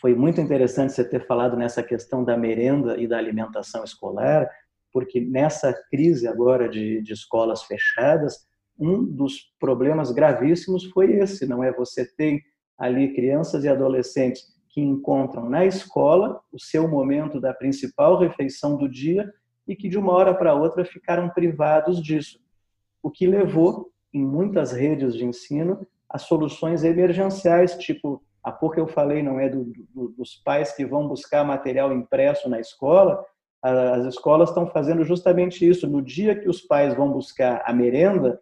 foi muito interessante você ter falado nessa questão da merenda e da alimentação escolar, porque nessa crise agora de, de escolas fechadas, um dos problemas gravíssimos foi esse, não é? Você tem ali crianças e adolescentes que encontram na escola o seu momento da principal refeição do dia e que de uma hora para outra ficaram privados disso, o que levou em muitas redes de ensino a soluções emergenciais, tipo, há pouco eu falei, não é, do, do, dos pais que vão buscar material impresso na escola, as escolas estão fazendo justamente isso. No dia que os pais vão buscar a merenda,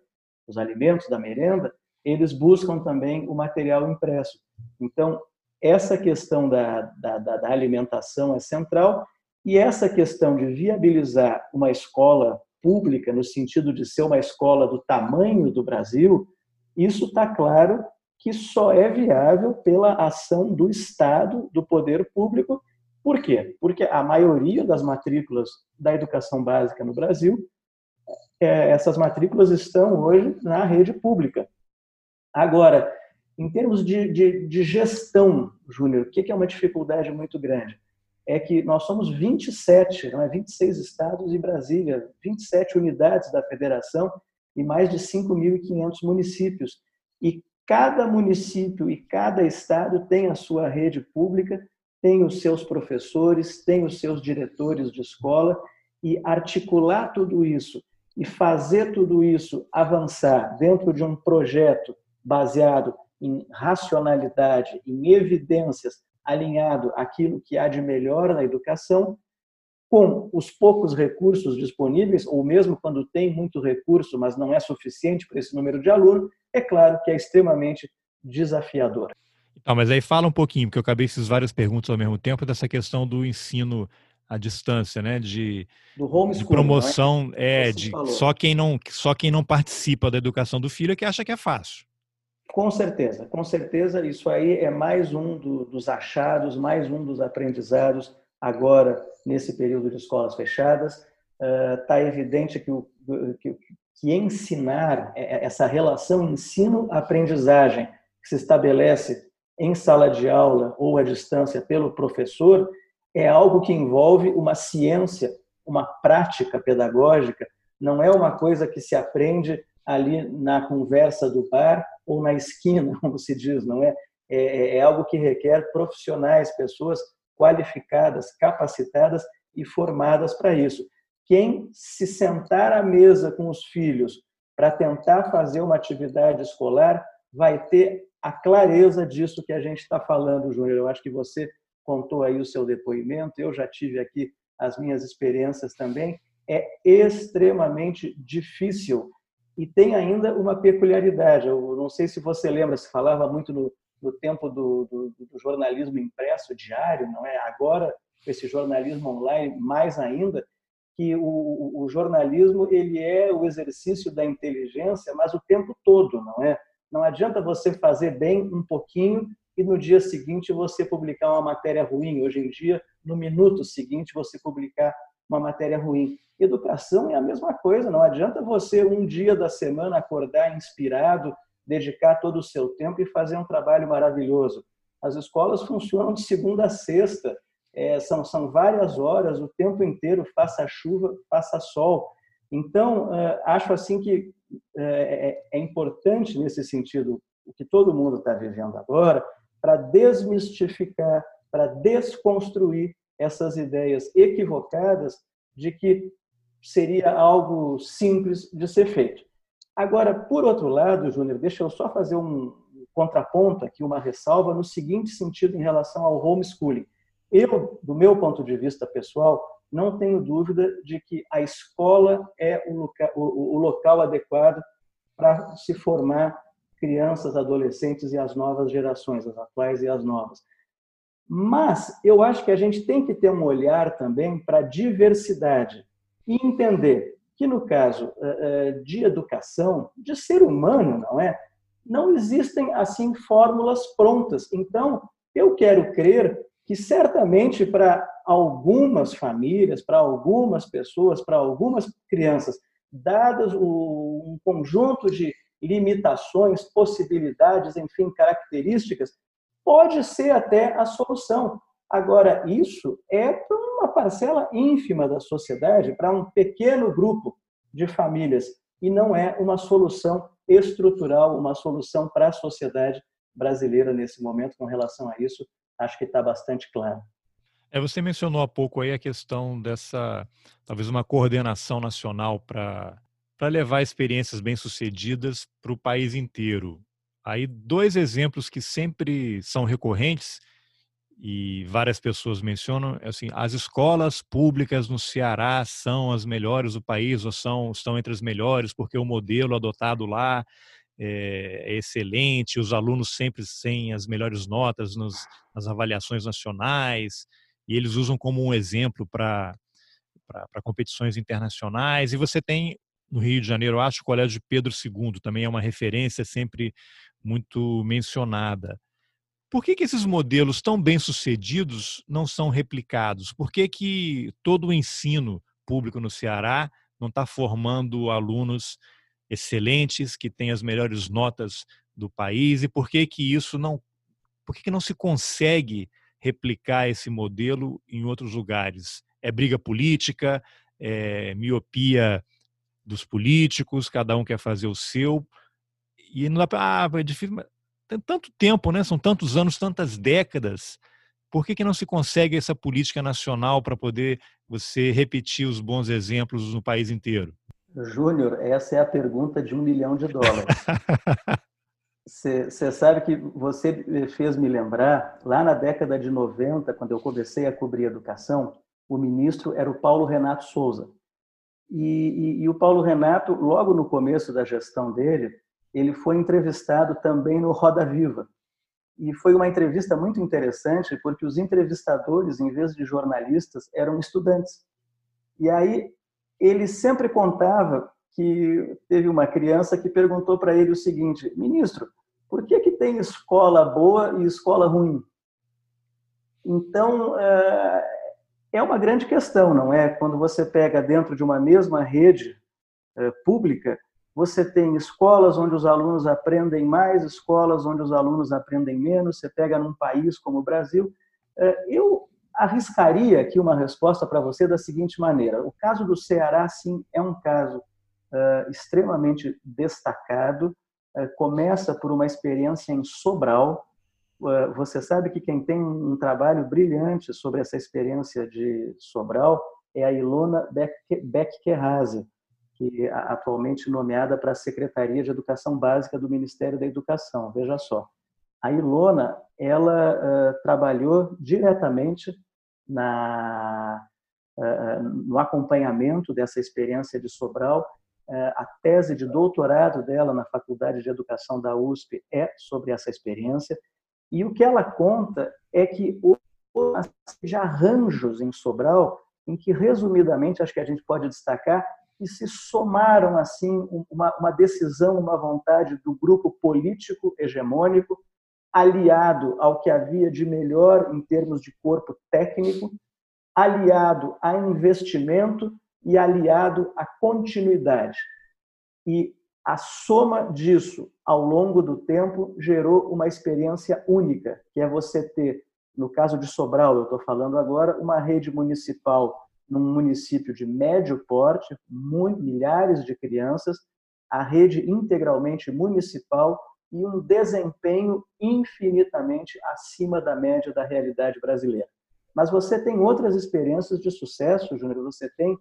os alimentos da merenda, eles buscam também o material impresso. Então, essa questão da, da, da alimentação é central e essa questão de viabilizar uma escola pública, no sentido de ser uma escola do tamanho do Brasil, isso está claro que só é viável pela ação do Estado, do poder público. Por quê? Porque a maioria das matrículas da educação básica no Brasil, é, essas matrículas estão hoje na rede pública. Agora, em termos de, de, de gestão, Júnior, o que é uma dificuldade muito grande? É que nós somos 27, não é 26 estados e Brasília, 27 unidades da federação e mais de 5.500 municípios. E cada município e cada estado tem a sua rede pública, tem os seus professores, tem os seus diretores de escola e articular tudo isso e fazer tudo isso avançar dentro de um projeto baseado em racionalidade, em evidências, alinhado àquilo que há de melhor na educação, com os poucos recursos disponíveis, ou mesmo quando tem muito recurso, mas não é suficiente para esse número de alunos, é claro que é extremamente desafiador. Então, mas aí fala um pouquinho, porque eu acabei essas várias perguntas ao mesmo tempo, dessa questão do ensino à distância, né? De, de promoção, é, é de só quem não só quem não participa da educação do filho é que acha que é fácil. Com certeza, com certeza, isso aí é mais um do, dos achados, mais um dos aprendizados agora nesse período de escolas fechadas. Está uh, evidente que, o, que, que ensinar, é, é, essa relação ensino-aprendizagem que se estabelece em sala de aula ou à distância pelo professor, é algo que envolve uma ciência, uma prática pedagógica, não é uma coisa que se aprende ali na conversa do bar ou na esquina, como se diz, não é? É, é algo que requer profissionais, pessoas qualificadas, capacitadas e formadas para isso. Quem se sentar à mesa com os filhos para tentar fazer uma atividade escolar vai ter a clareza disso que a gente está falando, Júnior. Eu acho que você contou aí o seu depoimento, eu já tive aqui as minhas experiências também. É extremamente difícil e tem ainda uma peculiaridade. Eu não sei se você lembra, se falava muito no, no tempo do, do, do, jornalismo impresso diário, não é? Agora, esse jornalismo online, mais ainda, que o, o, jornalismo ele é o exercício da inteligência, mas o tempo todo, não é? Não adianta você fazer bem um pouquinho e no dia seguinte você publicar uma matéria ruim. Hoje em dia, no minuto seguinte, você publicar uma matéria ruim. Educação é a mesma coisa, não adianta você um dia da semana acordar inspirado, dedicar todo o seu tempo e fazer um trabalho maravilhoso. As escolas funcionam de segunda a sexta, é, são, são várias horas, o tempo inteiro, faça chuva, faça sol. Então, é, acho assim que é, é, é importante nesse sentido o que todo mundo está vivendo agora, para desmistificar, para desconstruir essas ideias equivocadas de que seria algo simples de ser feito. Agora, por outro lado, Júnior, deixa eu só fazer um contraponto aqui, uma ressalva no seguinte sentido em relação ao homeschooling. Eu, do meu ponto de vista pessoal, não tenho dúvida de que a escola é o local, o, o local adequado para se formar crianças, adolescentes e as novas gerações, as atuais e as novas. Mas eu acho que a gente tem que ter um olhar também para a diversidade e entender que, no caso eh, eh, de educação, de ser humano, não é? Não existem, assim, fórmulas prontas. Então, eu quero crer que certamente para algumas famílias, para algumas pessoas, para algumas crianças, dadas um conjunto de limitações, possibilidades, enfim, características, pode ser até a solução. Agora, isso é para uma parcela ínfima da sociedade, para um pequeno grupo de famílias, e não é uma solução estrutural, uma solução para a sociedade brasileira nesse momento com relação a isso. Acho que está bastante claro. É, você mencionou há pouco aí a questão dessa, talvez uma coordenação nacional para para levar experiências bem-sucedidas para o país inteiro. Aí dois exemplos que sempre são recorrentes e várias pessoas mencionam, é assim, as escolas públicas no Ceará são as melhores do país ou são estão entre as melhores porque o modelo adotado lá é, é excelente, os alunos sempre têm as melhores notas nos, nas avaliações nacionais e eles usam como um exemplo para competições internacionais e você tem no Rio de Janeiro, acho, o Colégio Pedro II também é uma referência sempre muito mencionada. Por que, que esses modelos tão bem sucedidos não são replicados? Por que, que todo o ensino público no Ceará não está formando alunos excelentes, que têm as melhores notas do país? E por que, que isso não. Por que, que não se consegue replicar esse modelo em outros lugares? É briga política, é miopia dos políticos, cada um quer fazer o seu. E não dá para. Ah, é difícil. Tem tanto tempo, né? São tantos anos, tantas décadas. Por que, que não se consegue essa política nacional para poder você repetir os bons exemplos no país inteiro? Júnior, essa é a pergunta de um milhão de dólares. Você sabe que você fez me lembrar, lá na década de 90, quando eu comecei a cobrir educação, o ministro era o Paulo Renato Souza. E, e, e, o Paulo Renato, logo no começo da gestão dele, ele foi entrevistado também no Roda Viva. E foi uma entrevista muito interessante, porque os entrevistadores, em vez de jornalistas, eram estudantes. E aí ele sempre contava que teve uma criança que perguntou para ele o seguinte: ministro, por que, que tem escola boa e escola ruim? Então, eh, é uma grande questão, não é? Quando você pega dentro de uma mesma rede eh, pública, você tem escolas onde os alunos aprendem mais, escolas onde os alunos aprendem menos. Você pega num país como o Brasil. Eh, eu arriscaria aqui uma resposta para você da seguinte maneira: o caso do Ceará, sim, é um caso eh, extremamente destacado. começa por uma experiência em Sobral, eh, você sabe que quem tem um trabalho brilhante sobre essa experiência de Sobral é a Ilona Beck-Kerraze, que atualmente nomeada para a Secretaria de Educação Básica do Ministério da Educação. Veja só, a Ilona ela uh, trabalhou diretamente na, uh, no acompanhamento dessa experiência de Sobral. Uh, a tese de doutorado dela na Faculdade de Educação da USP é sobre essa experiência e o que ela conta é que houve arranjos em Sobral, em que, resumidamente, acho que a gente pode destacar, que se somaram assim uma, uma decisão, uma vontade do grupo político hegemônico, aliado ao que havia de melhor em termos de corpo técnico, aliado a investimento e aliado à continuidade. E a soma disso ao longo do tempo gerou uma experiência única, que é você ter, no caso de Sobral, eu estou falando agora, uma rede municipal num município de médio porte, milhares de crianças, a rede integralmente municipal e um desempenho infinitamente acima da média da realidade brasileira. Mas você tem outras experiências de sucesso, Júnior, você tem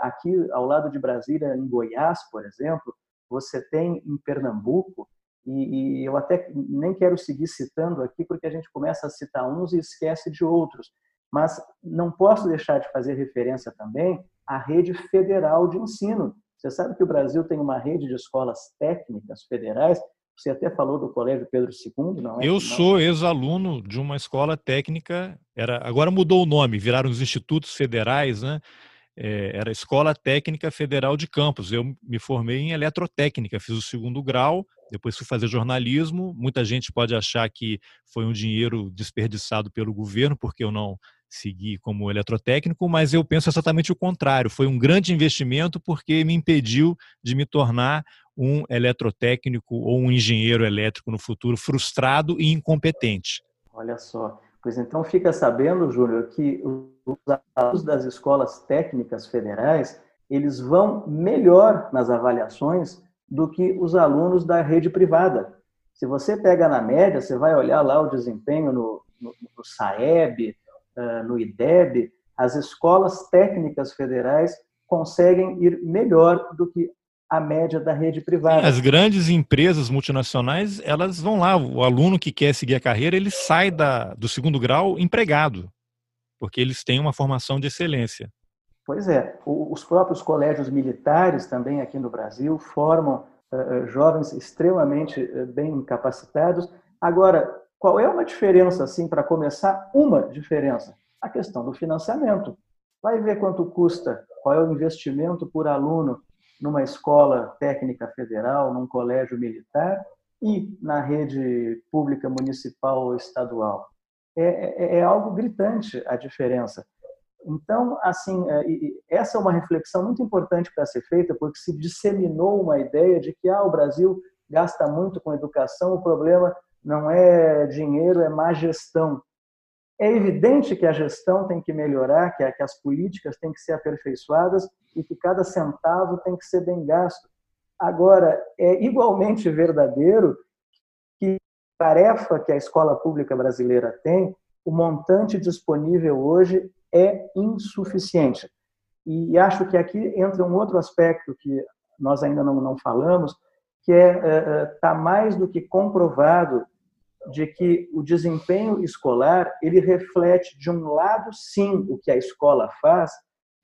aqui ao lado de Brasília, em Goiás, por exemplo, você tem em Pernambuco, e, eu até nem quero seguir citando aqui, porque a gente começa a citar uns e esquece de outros, mas não posso deixar de fazer referência também à rede federal de ensino. Você sabe que o Brasil tem uma rede de escolas técnicas federais você até falou do Colégio Pedro II, não é? Eu sou ex-aluno de uma escola técnica, era, agora mudou o nome, viraram os institutos federais, né? É, era Escola Técnica Federal de Campos. Eu me formei em eletrotécnica, fiz o segundo grau, depois fui fazer jornalismo. Muita gente pode achar que foi um dinheiro desperdiçado pelo governo, porque eu não segui como eletrotécnico, mas eu penso exatamente o contrário. Foi um grande investimento porque me impediu de me tornar um eletrotécnico ou um engenheiro elétrico no futuro frustrado e incompetente. Olha só. Pois então fica sabendo, Júnior, que os alunos das escolas técnicas federais, eles vão melhor nas avaliações do que os alunos da rede privada. Se você pega na média, você vai olhar lá o desempenho no, no, no SAEB, no IDEB, as escolas técnicas federais conseguem ir melhor do que a média da rede privada. As grandes empresas multinacionais, elas vão lá, o aluno que quer seguir a carreira, ele sai da, do segundo grau empregado, porque eles têm uma formação de excelência. Pois é, os próprios colégios militares também aqui no Brasil formam uh, jovens extremamente bem capacitados. Agora, qual é uma diferença, assim, para começar? Uma diferença, a questão do financiamento. Vai ver quanto custa, qual é o investimento por aluno numa escola técnica federal, num colégio militar e na rede pública municipal ou estadual. É, é, é algo gritante a diferença. Então, assim, é, essa é uma reflexão muito importante para ser feita, porque se disseminou uma ideia de que ah, o Brasil gasta muito com educação, o problema não é dinheiro, é má gestão. É evidente que a gestão tem que melhorar, que, as políticas têm que ser aperfeiçoadas e que cada centavo tem que ser bem gasto. Agora, é igualmente verdadeiro que a tarefa que a escola pública brasileira tem, o montante disponível hoje é insuficiente. E acho que aqui entra um outro aspecto que nós ainda não, não falamos, que é está é, é tá mais do que comprovado de que o desempenho escolar ele reflete de um lado sim o que a escola faz,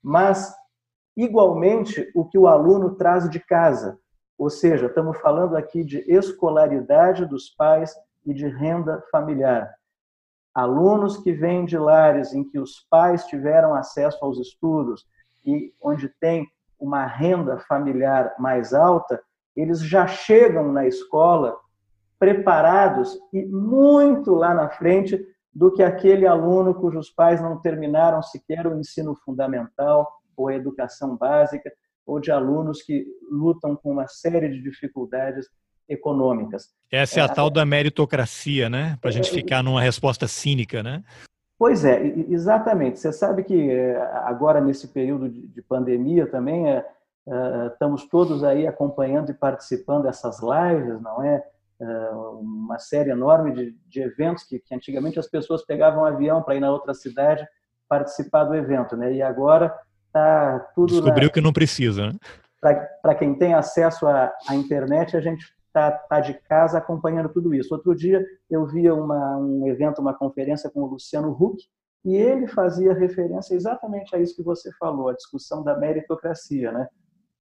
mas igualmente o que o aluno traz de casa. Ou seja, estamos falando aqui de escolaridade dos pais e de renda familiar. Alunos que vêm de lares em que os pais tiveram acesso aos estudos e onde tem uma renda familiar mais alta, eles já chegam na escola preparados e muito lá na frente do que aquele aluno cujos pais não terminaram sequer o ensino fundamental ou a educação básica, ou de alunos que lutam com uma série de dificuldades econômicas. Essa é a é, tal da meritocracia, né? Para a gente é, ficar numa resposta cínica, né? Pois é, exatamente. Você sabe que é, agora, nesse período de pandemia também, é, é, estamos todos aí acompanhando e participando dessas lives, não é? Uma série enorme de, de eventos que, que, antigamente as pessoas pegavam um avião para ir na outra cidade participar do evento, né? E agora tá tudo descobriu na... que não precisa, né? Para quem tem acesso à, à internet, a gente está tá de casa acompanhando tudo isso. Outro dia eu via uma, um evento, uma conferência com o Luciano Huck, e ele fazia referência exatamente a isso que você falou, a discussão da meritocracia, né?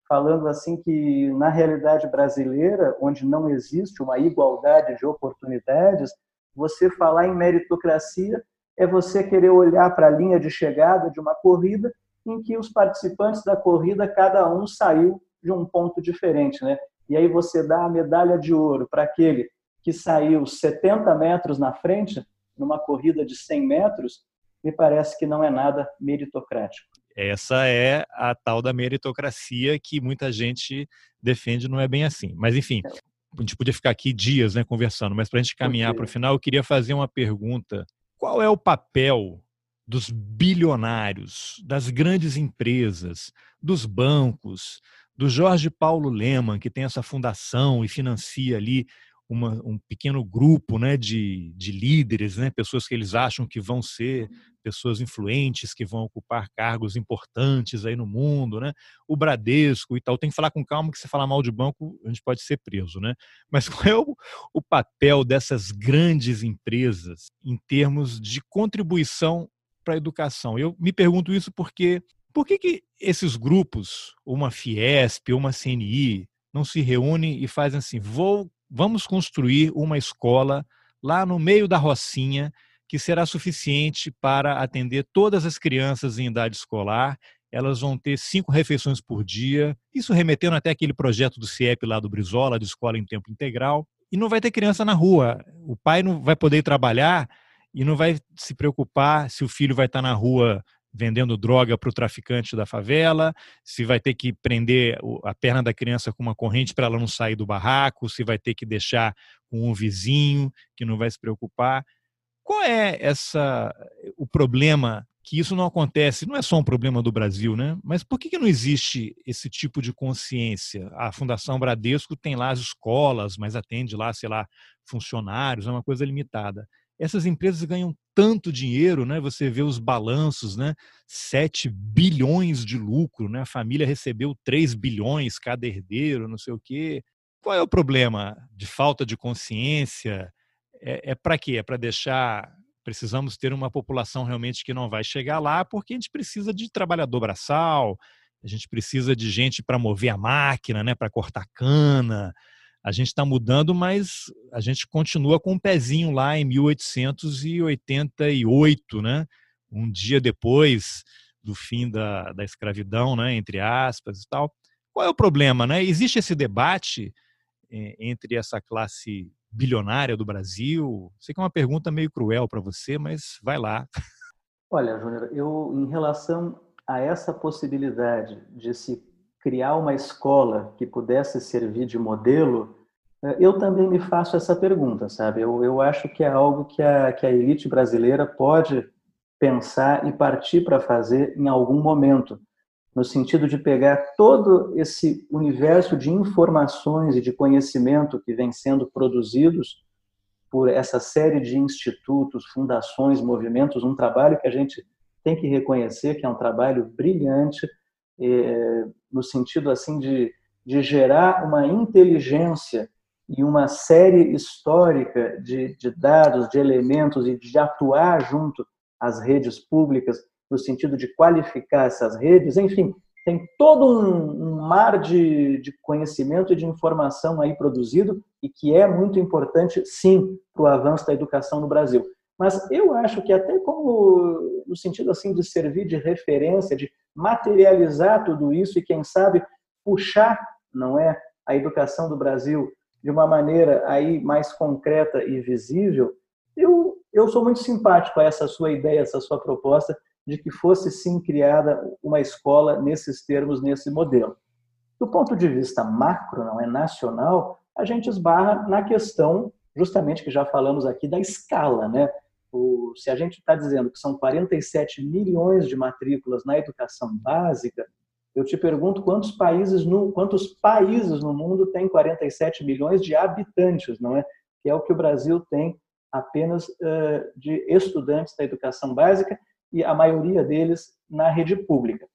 Falando assim que na realidade brasileira, onde não existe uma igualdade de oportunidades, você falar em meritocracia é você querer olhar para a linha de chegada de uma corrida em que os participantes da corrida cada um saiu de um ponto diferente, né? E aí você dá a medalha de ouro para aquele que saiu 70 metros na frente numa corrida de 100 metros, me parece que não é nada meritocrático. Essa é a tal da meritocracia que muita gente defende, não é bem assim. Mas, enfim, é. a gente podia ficar aqui dias né, conversando, mas para a gente caminhar para o final, eu queria fazer uma pergunta. Qual é o papel dos bilionários, das grandes empresas, dos bancos, do Jorge Paulo Leman, que tem essa fundação e financia ali uma, um pequeno grupo né, de, de líderes, né, pessoas que eles acham que vão ser pessoas influentes, que vão ocupar cargos importantes aí no mundo, né? O Bradesco e tal. Tem que falar com calma que se falar mal de banco, a gente pode ser preso, né? Mas qual é o, o papel dessas grandes empresas em termos de contribuição para a educação? Eu me pergunto isso porque por que, que esses grupos, uma Fiesp, uma CNI, não se reúnem e fazem assim: vou vamos construir uma escola lá no meio da Rocinha que será suficiente para atender todas as crianças em idade escolar. Elas vão ter cinco refeições por dia, isso remetendo até aquele projeto do CIEP lá do Brizola, de escola em tempo integral. E não vai ter criança na rua. O pai não vai poder trabalhar e não vai se preocupar se o filho vai estar na rua vendendo droga para o traficante da favela, se vai ter que prender a perna da criança com uma corrente para ela não sair do barraco, se vai ter que deixar com um vizinho que não vai se preocupar. Qual é essa o problema que isso não acontece? Não é só um problema do Brasil, né? Mas por que, que não existe esse tipo de consciência? A Fundação Bradesco tem lá as escolas, mas atende lá, sei lá, funcionários, é uma coisa limitada essas empresas ganham tanto dinheiro, né? Você vê os balanços, né? 7 bilhões de lucro, né? A família recebeu 3 bilhões cada herdeiro, não sei o quê. Qual é o problema de falta de consciência? É, é para quê? É para deixar. Precisamos ter uma população realmente que não vai chegar lá, porque a gente precisa de trabalhador braçal, a gente precisa de gente para mover a máquina, né? Para cortar cana a gente está mudando, mas a gente continua com um pezinho lá em 1888, né? Um dia depois do fim da, da escravidão, né? Entre aspas e tal. Qual é o problema, né? Existe esse debate é, entre essa classe bilionária do Brasil? Sei que é uma pergunta meio cruel para você, mas vai lá. Olha, Júnior, eu em relação a essa possibilidade de se criar uma escola que pudesse servir de modelo, eh, eu também me faço essa pergunta, sabe? Eu, eu acho que é algo que a, que a elite brasileira pode pensar e partir para fazer em algum momento, no sentido de pegar todo esse universo de informações e de conhecimento que vem sendo produzidos por essa série de institutos, fundações, movimentos, um trabalho que a gente tem que reconhecer que é um trabalho brilhante, é, no sentido assim de, de gerar uma inteligência e uma série histórica de, de dados, de elementos e de atuar junto às redes públicas no sentido de qualificar essas redes, enfim, tem todo um, um mar de, de, conhecimento e de informação aí produzido e que é muito importante, sim, para o avanço da educação no Brasil. Mas eu acho que até como no sentido assim de servir de referência, de materializar tudo isso e quem sabe puxar, não é, a educação do Brasil de uma maneira aí mais concreta e visível, eu, eu sou muito simpático a essa sua ideia, essa sua proposta de que fosse sim criada uma escola nesses termos, nesse modelo. Do ponto de vista macro, não é nacional, a gente esbarra na questão, justamente que já falamos aqui, da escala, né? Se a gente está dizendo que são 47 milhões de matrículas na educação básica, eu te pergunto quantos países no, quantos países no mundo têm 47 milhões de habitantes, não é? Que é o que o Brasil tem apenas uh, de estudantes da educação básica e a maioria deles na rede pública.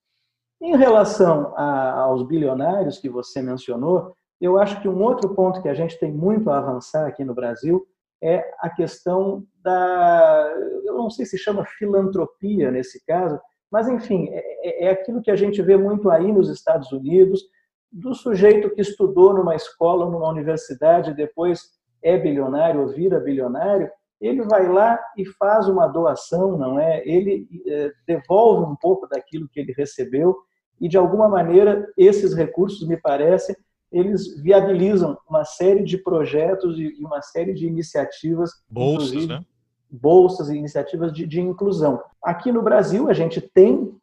Em relação a, aos bilionários que você mencionou, eu acho que um outro ponto que a gente tem muito a avançar aqui no Brasil é a questão da, eu não sei se chama filantropia nesse caso, mas, enfim, é, é, é aquilo que a gente vê muito aí nos Estados Unidos, do sujeito que estudou numa escola, numa universidade, depois é bilionário ou vira bilionário, ele vai lá e faz uma doação, não é? Ele é, devolve um pouco daquilo que ele recebeu e, de alguma maneira, esses recursos, me parece, eles viabilizam uma série de projetos e uma série de iniciativas. Bolsas, né? bolsas e iniciativas de, de, inclusão. Aqui no Brasil, a gente tem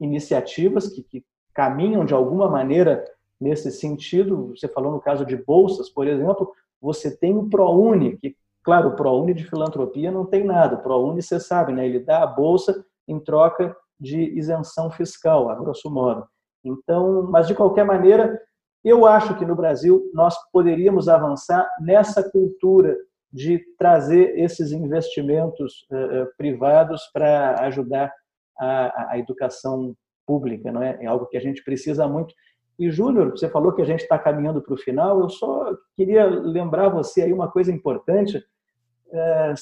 iniciativas que, que, caminham de alguma maneira nesse sentido. Você falou no caso de bolsas, por exemplo, você tem o ProUni, que, claro, o ProUni de filantropia não tem nada. O ProUni, você sabe, né? ele dá a bolsa em troca de isenção fiscal, a grosso modo. Então, mas de qualquer maneira, Eu acho que no Brasil nós poderíamos avançar nessa cultura de trazer esses investimentos uh, privados para ajudar a, a, educação pública, não é? É algo que a gente precisa muito. E Júnior, você falou que a gente está caminhando para o final. Eu só queria lembrar você aí uma coisa importante. É,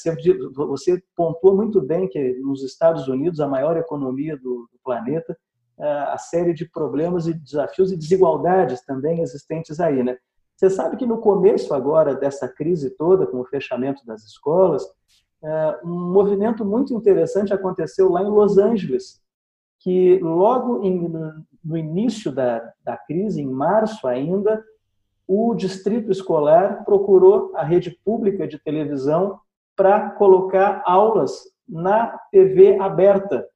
você pontuou muito bem que nos Estados Unidos, a maior economia do, planeta, a série de problemas e desafios e desigualdades também existentes aí, né? Você sabe que no começo agora dessa crise toda, com o fechamento das escolas, é, um movimento muito interessante aconteceu lá em Los Angeles, que logo em, no início da, da crise, em março ainda, o distrito escolar procurou a rede pública de televisão para colocar aulas na TV aberta,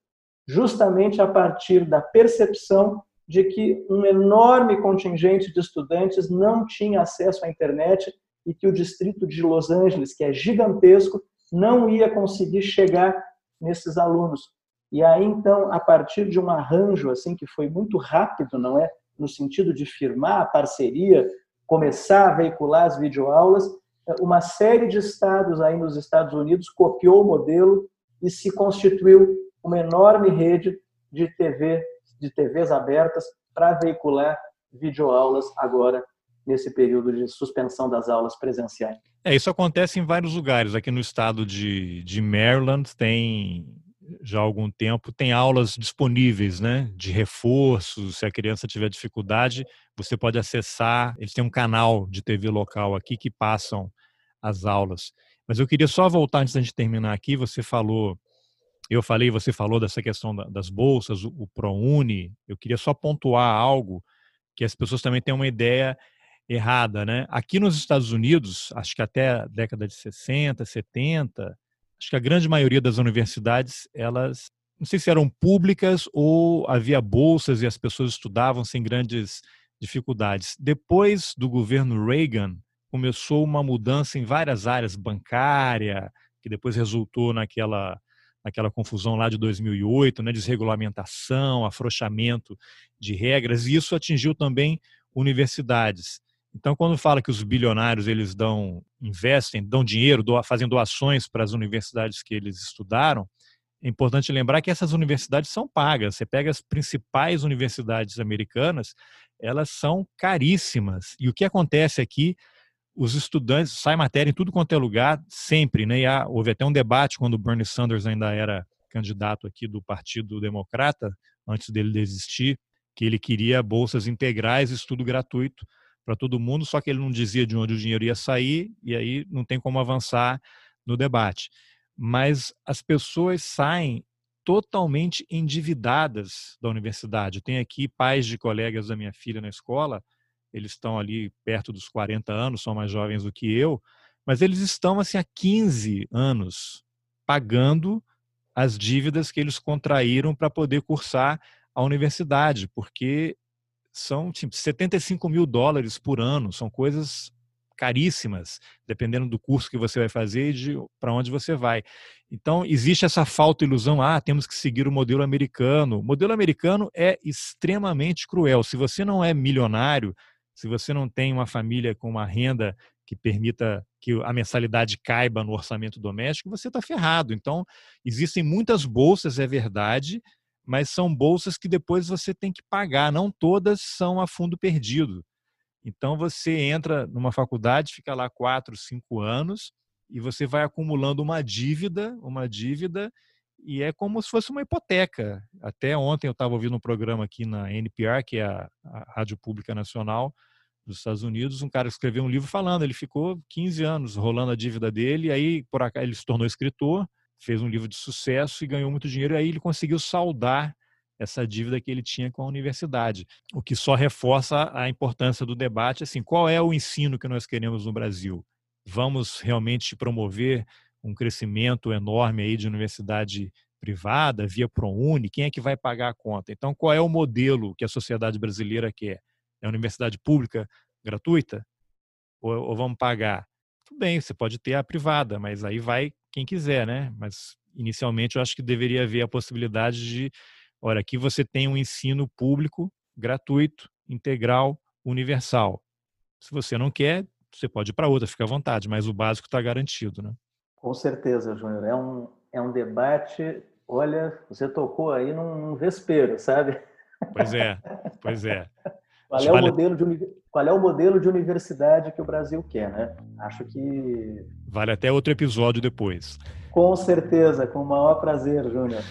justamente a partir da percepção de que um enorme contingente de estudantes não tinha acesso à internet e que o distrito de Los Angeles, que é gigantesco, não ia conseguir chegar nesses alunos. E aí então, a partir de um arranjo assim que foi muito rápido, não é, no sentido de firmar a parceria, começar a veicular as videoaulas, uma série de estados aí nos Estados Unidos copiou o modelo e se constituiu uma enorme rede de TV de TVs abertas para veicular videoaulas agora nesse período de suspensão das aulas presenciais. É, isso acontece em vários lugares. Aqui no estado de, de Maryland tem já há algum tempo tem aulas disponíveis, né, de reforço. Se a criança tiver dificuldade, você pode acessar. Eles têm um canal de TV local aqui que passam as aulas. Mas eu queria só voltar antes gente terminar aqui. Você falou eu falei, você falou dessa questão das bolsas, o ProUni. Eu queria só pontuar algo que as pessoas também têm uma ideia errada, né? Aqui nos Estados Unidos, acho que até a década de 60, 70, acho que a grande maioria das universidades, elas não sei se eram públicas ou havia bolsas e as pessoas estudavam sem grandes dificuldades. Depois do governo Reagan, começou uma mudança em várias áreas, bancária, que depois resultou naquela naquela confusão lá de 2008, né, desregulamentação, afrouxamento de regras, e isso atingiu também universidades. Então, quando fala que os bilionários eles dão, investem, dão dinheiro, fazem doações para as universidades que eles estudaram, é importante lembrar que essas universidades são pagas. Você pega as principais universidades americanas, elas são caríssimas. E o que acontece aqui os estudantes, sai matéria em tudo quanto é lugar, sempre, né? E há, houve até um debate quando o Bernie Sanders ainda era candidato aqui do Partido Democrata, antes dele desistir, que ele queria bolsas integrais, estudo gratuito para todo mundo, só que ele não dizia de onde o dinheiro ia sair, e aí não tem como avançar no debate. Mas as pessoas saem totalmente endividadas da universidade. Tenho aqui pais de colegas da minha filha na escola eles estão ali perto dos 40 anos, são mais jovens do que eu, mas eles estão assim há 15 anos pagando as dívidas que eles contraíram para poder cursar a universidade, porque são tipo, 75 mil dólares por ano, são coisas caríssimas, dependendo do curso que você vai fazer e de para onde você vai. Então, existe essa falta ilusão, ah, temos que seguir o modelo americano. O modelo americano é extremamente cruel. Se você não é milionário, se você não tem uma família com uma renda que permita que a mensalidade caiba no orçamento doméstico, você está ferrado. Então, existem muitas bolsas, é verdade, mas são bolsas que depois você tem que pagar. Não todas são a fundo perdido. Então, você entra numa faculdade, fica lá quatro, cinco anos e você vai acumulando uma dívida, uma dívida, e é como se fosse uma hipoteca. Até ontem eu estava ouvindo um programa aqui na NPR, que é a, a Rádio Pública Nacional dos Estados Unidos, um cara escreveu um livro falando, ele ficou 15 anos rolando a dívida dele, aí por acaso ele se tornou escritor, fez um livro de sucesso e ganhou muito dinheiro, e aí ele conseguiu saldar essa dívida que ele tinha com a universidade, o que só reforça a importância do debate, assim, qual é o ensino que nós queremos no Brasil? Vamos realmente promover um crescimento enorme aí de universidade privada, via ProUni, quem é que vai pagar a conta? Então, qual é o modelo que a sociedade brasileira quer? É universidade pública gratuita? Ou, ou vamos pagar? Tudo bem, você pode ter a privada, mas aí vai quem quiser, né? Mas inicialmente eu acho que deveria haver a possibilidade de, olha, aqui você tem um ensino público gratuito, integral, universal. Se você não quer, você pode ir para outra, fica à vontade, mas o básico está garantido, né? Com certeza, Júnior. É um, é um debate. Olha, você tocou aí num, num vespeiro, sabe? Pois é, pois é. Qual é, vale... o modelo de, qual é o modelo de universidade que o Brasil quer, né? Acho que. Vale até outro episódio depois. Com certeza, com o maior prazer, Júnior.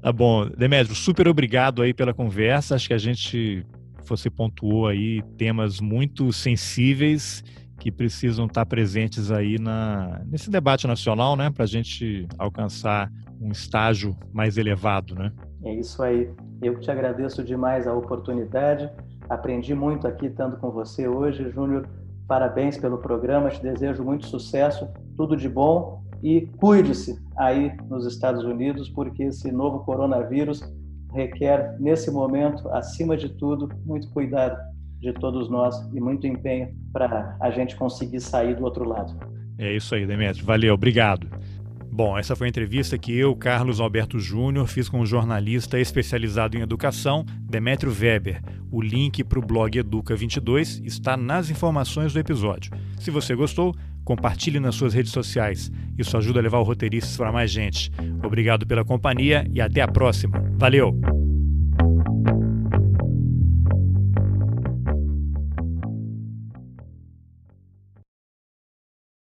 Tá bom. Demetrio, super obrigado aí pela conversa. Acho que a gente, você pontuou aí temas muito sensíveis que precisam estar presentes aí na, nesse debate nacional, né? Para a gente alcançar um estágio mais elevado, né? É isso aí. Eu que te agradeço demais a oportunidade. Aprendi muito aqui estando com você hoje, Júnior. Parabéns pelo programa, te desejo muito sucesso, tudo de bom e cuide-se aí nos Estados Unidos, porque esse novo coronavírus requer, nesse momento, acima de tudo, muito cuidado de todos nós e muito empenho para a gente conseguir sair do outro lado. É isso aí, Demetrio. Valeu, obrigado. Bom, essa foi a entrevista que eu, Carlos Alberto Júnior, fiz com um jornalista especializado em educação, Demétrio Weber. O link para o blog Educa22 está nas informações do episódio. Se você gostou, compartilhe nas suas redes sociais. Isso ajuda a levar o Roteiristas para mais gente. Obrigado pela companhia e até a próxima. Valeu!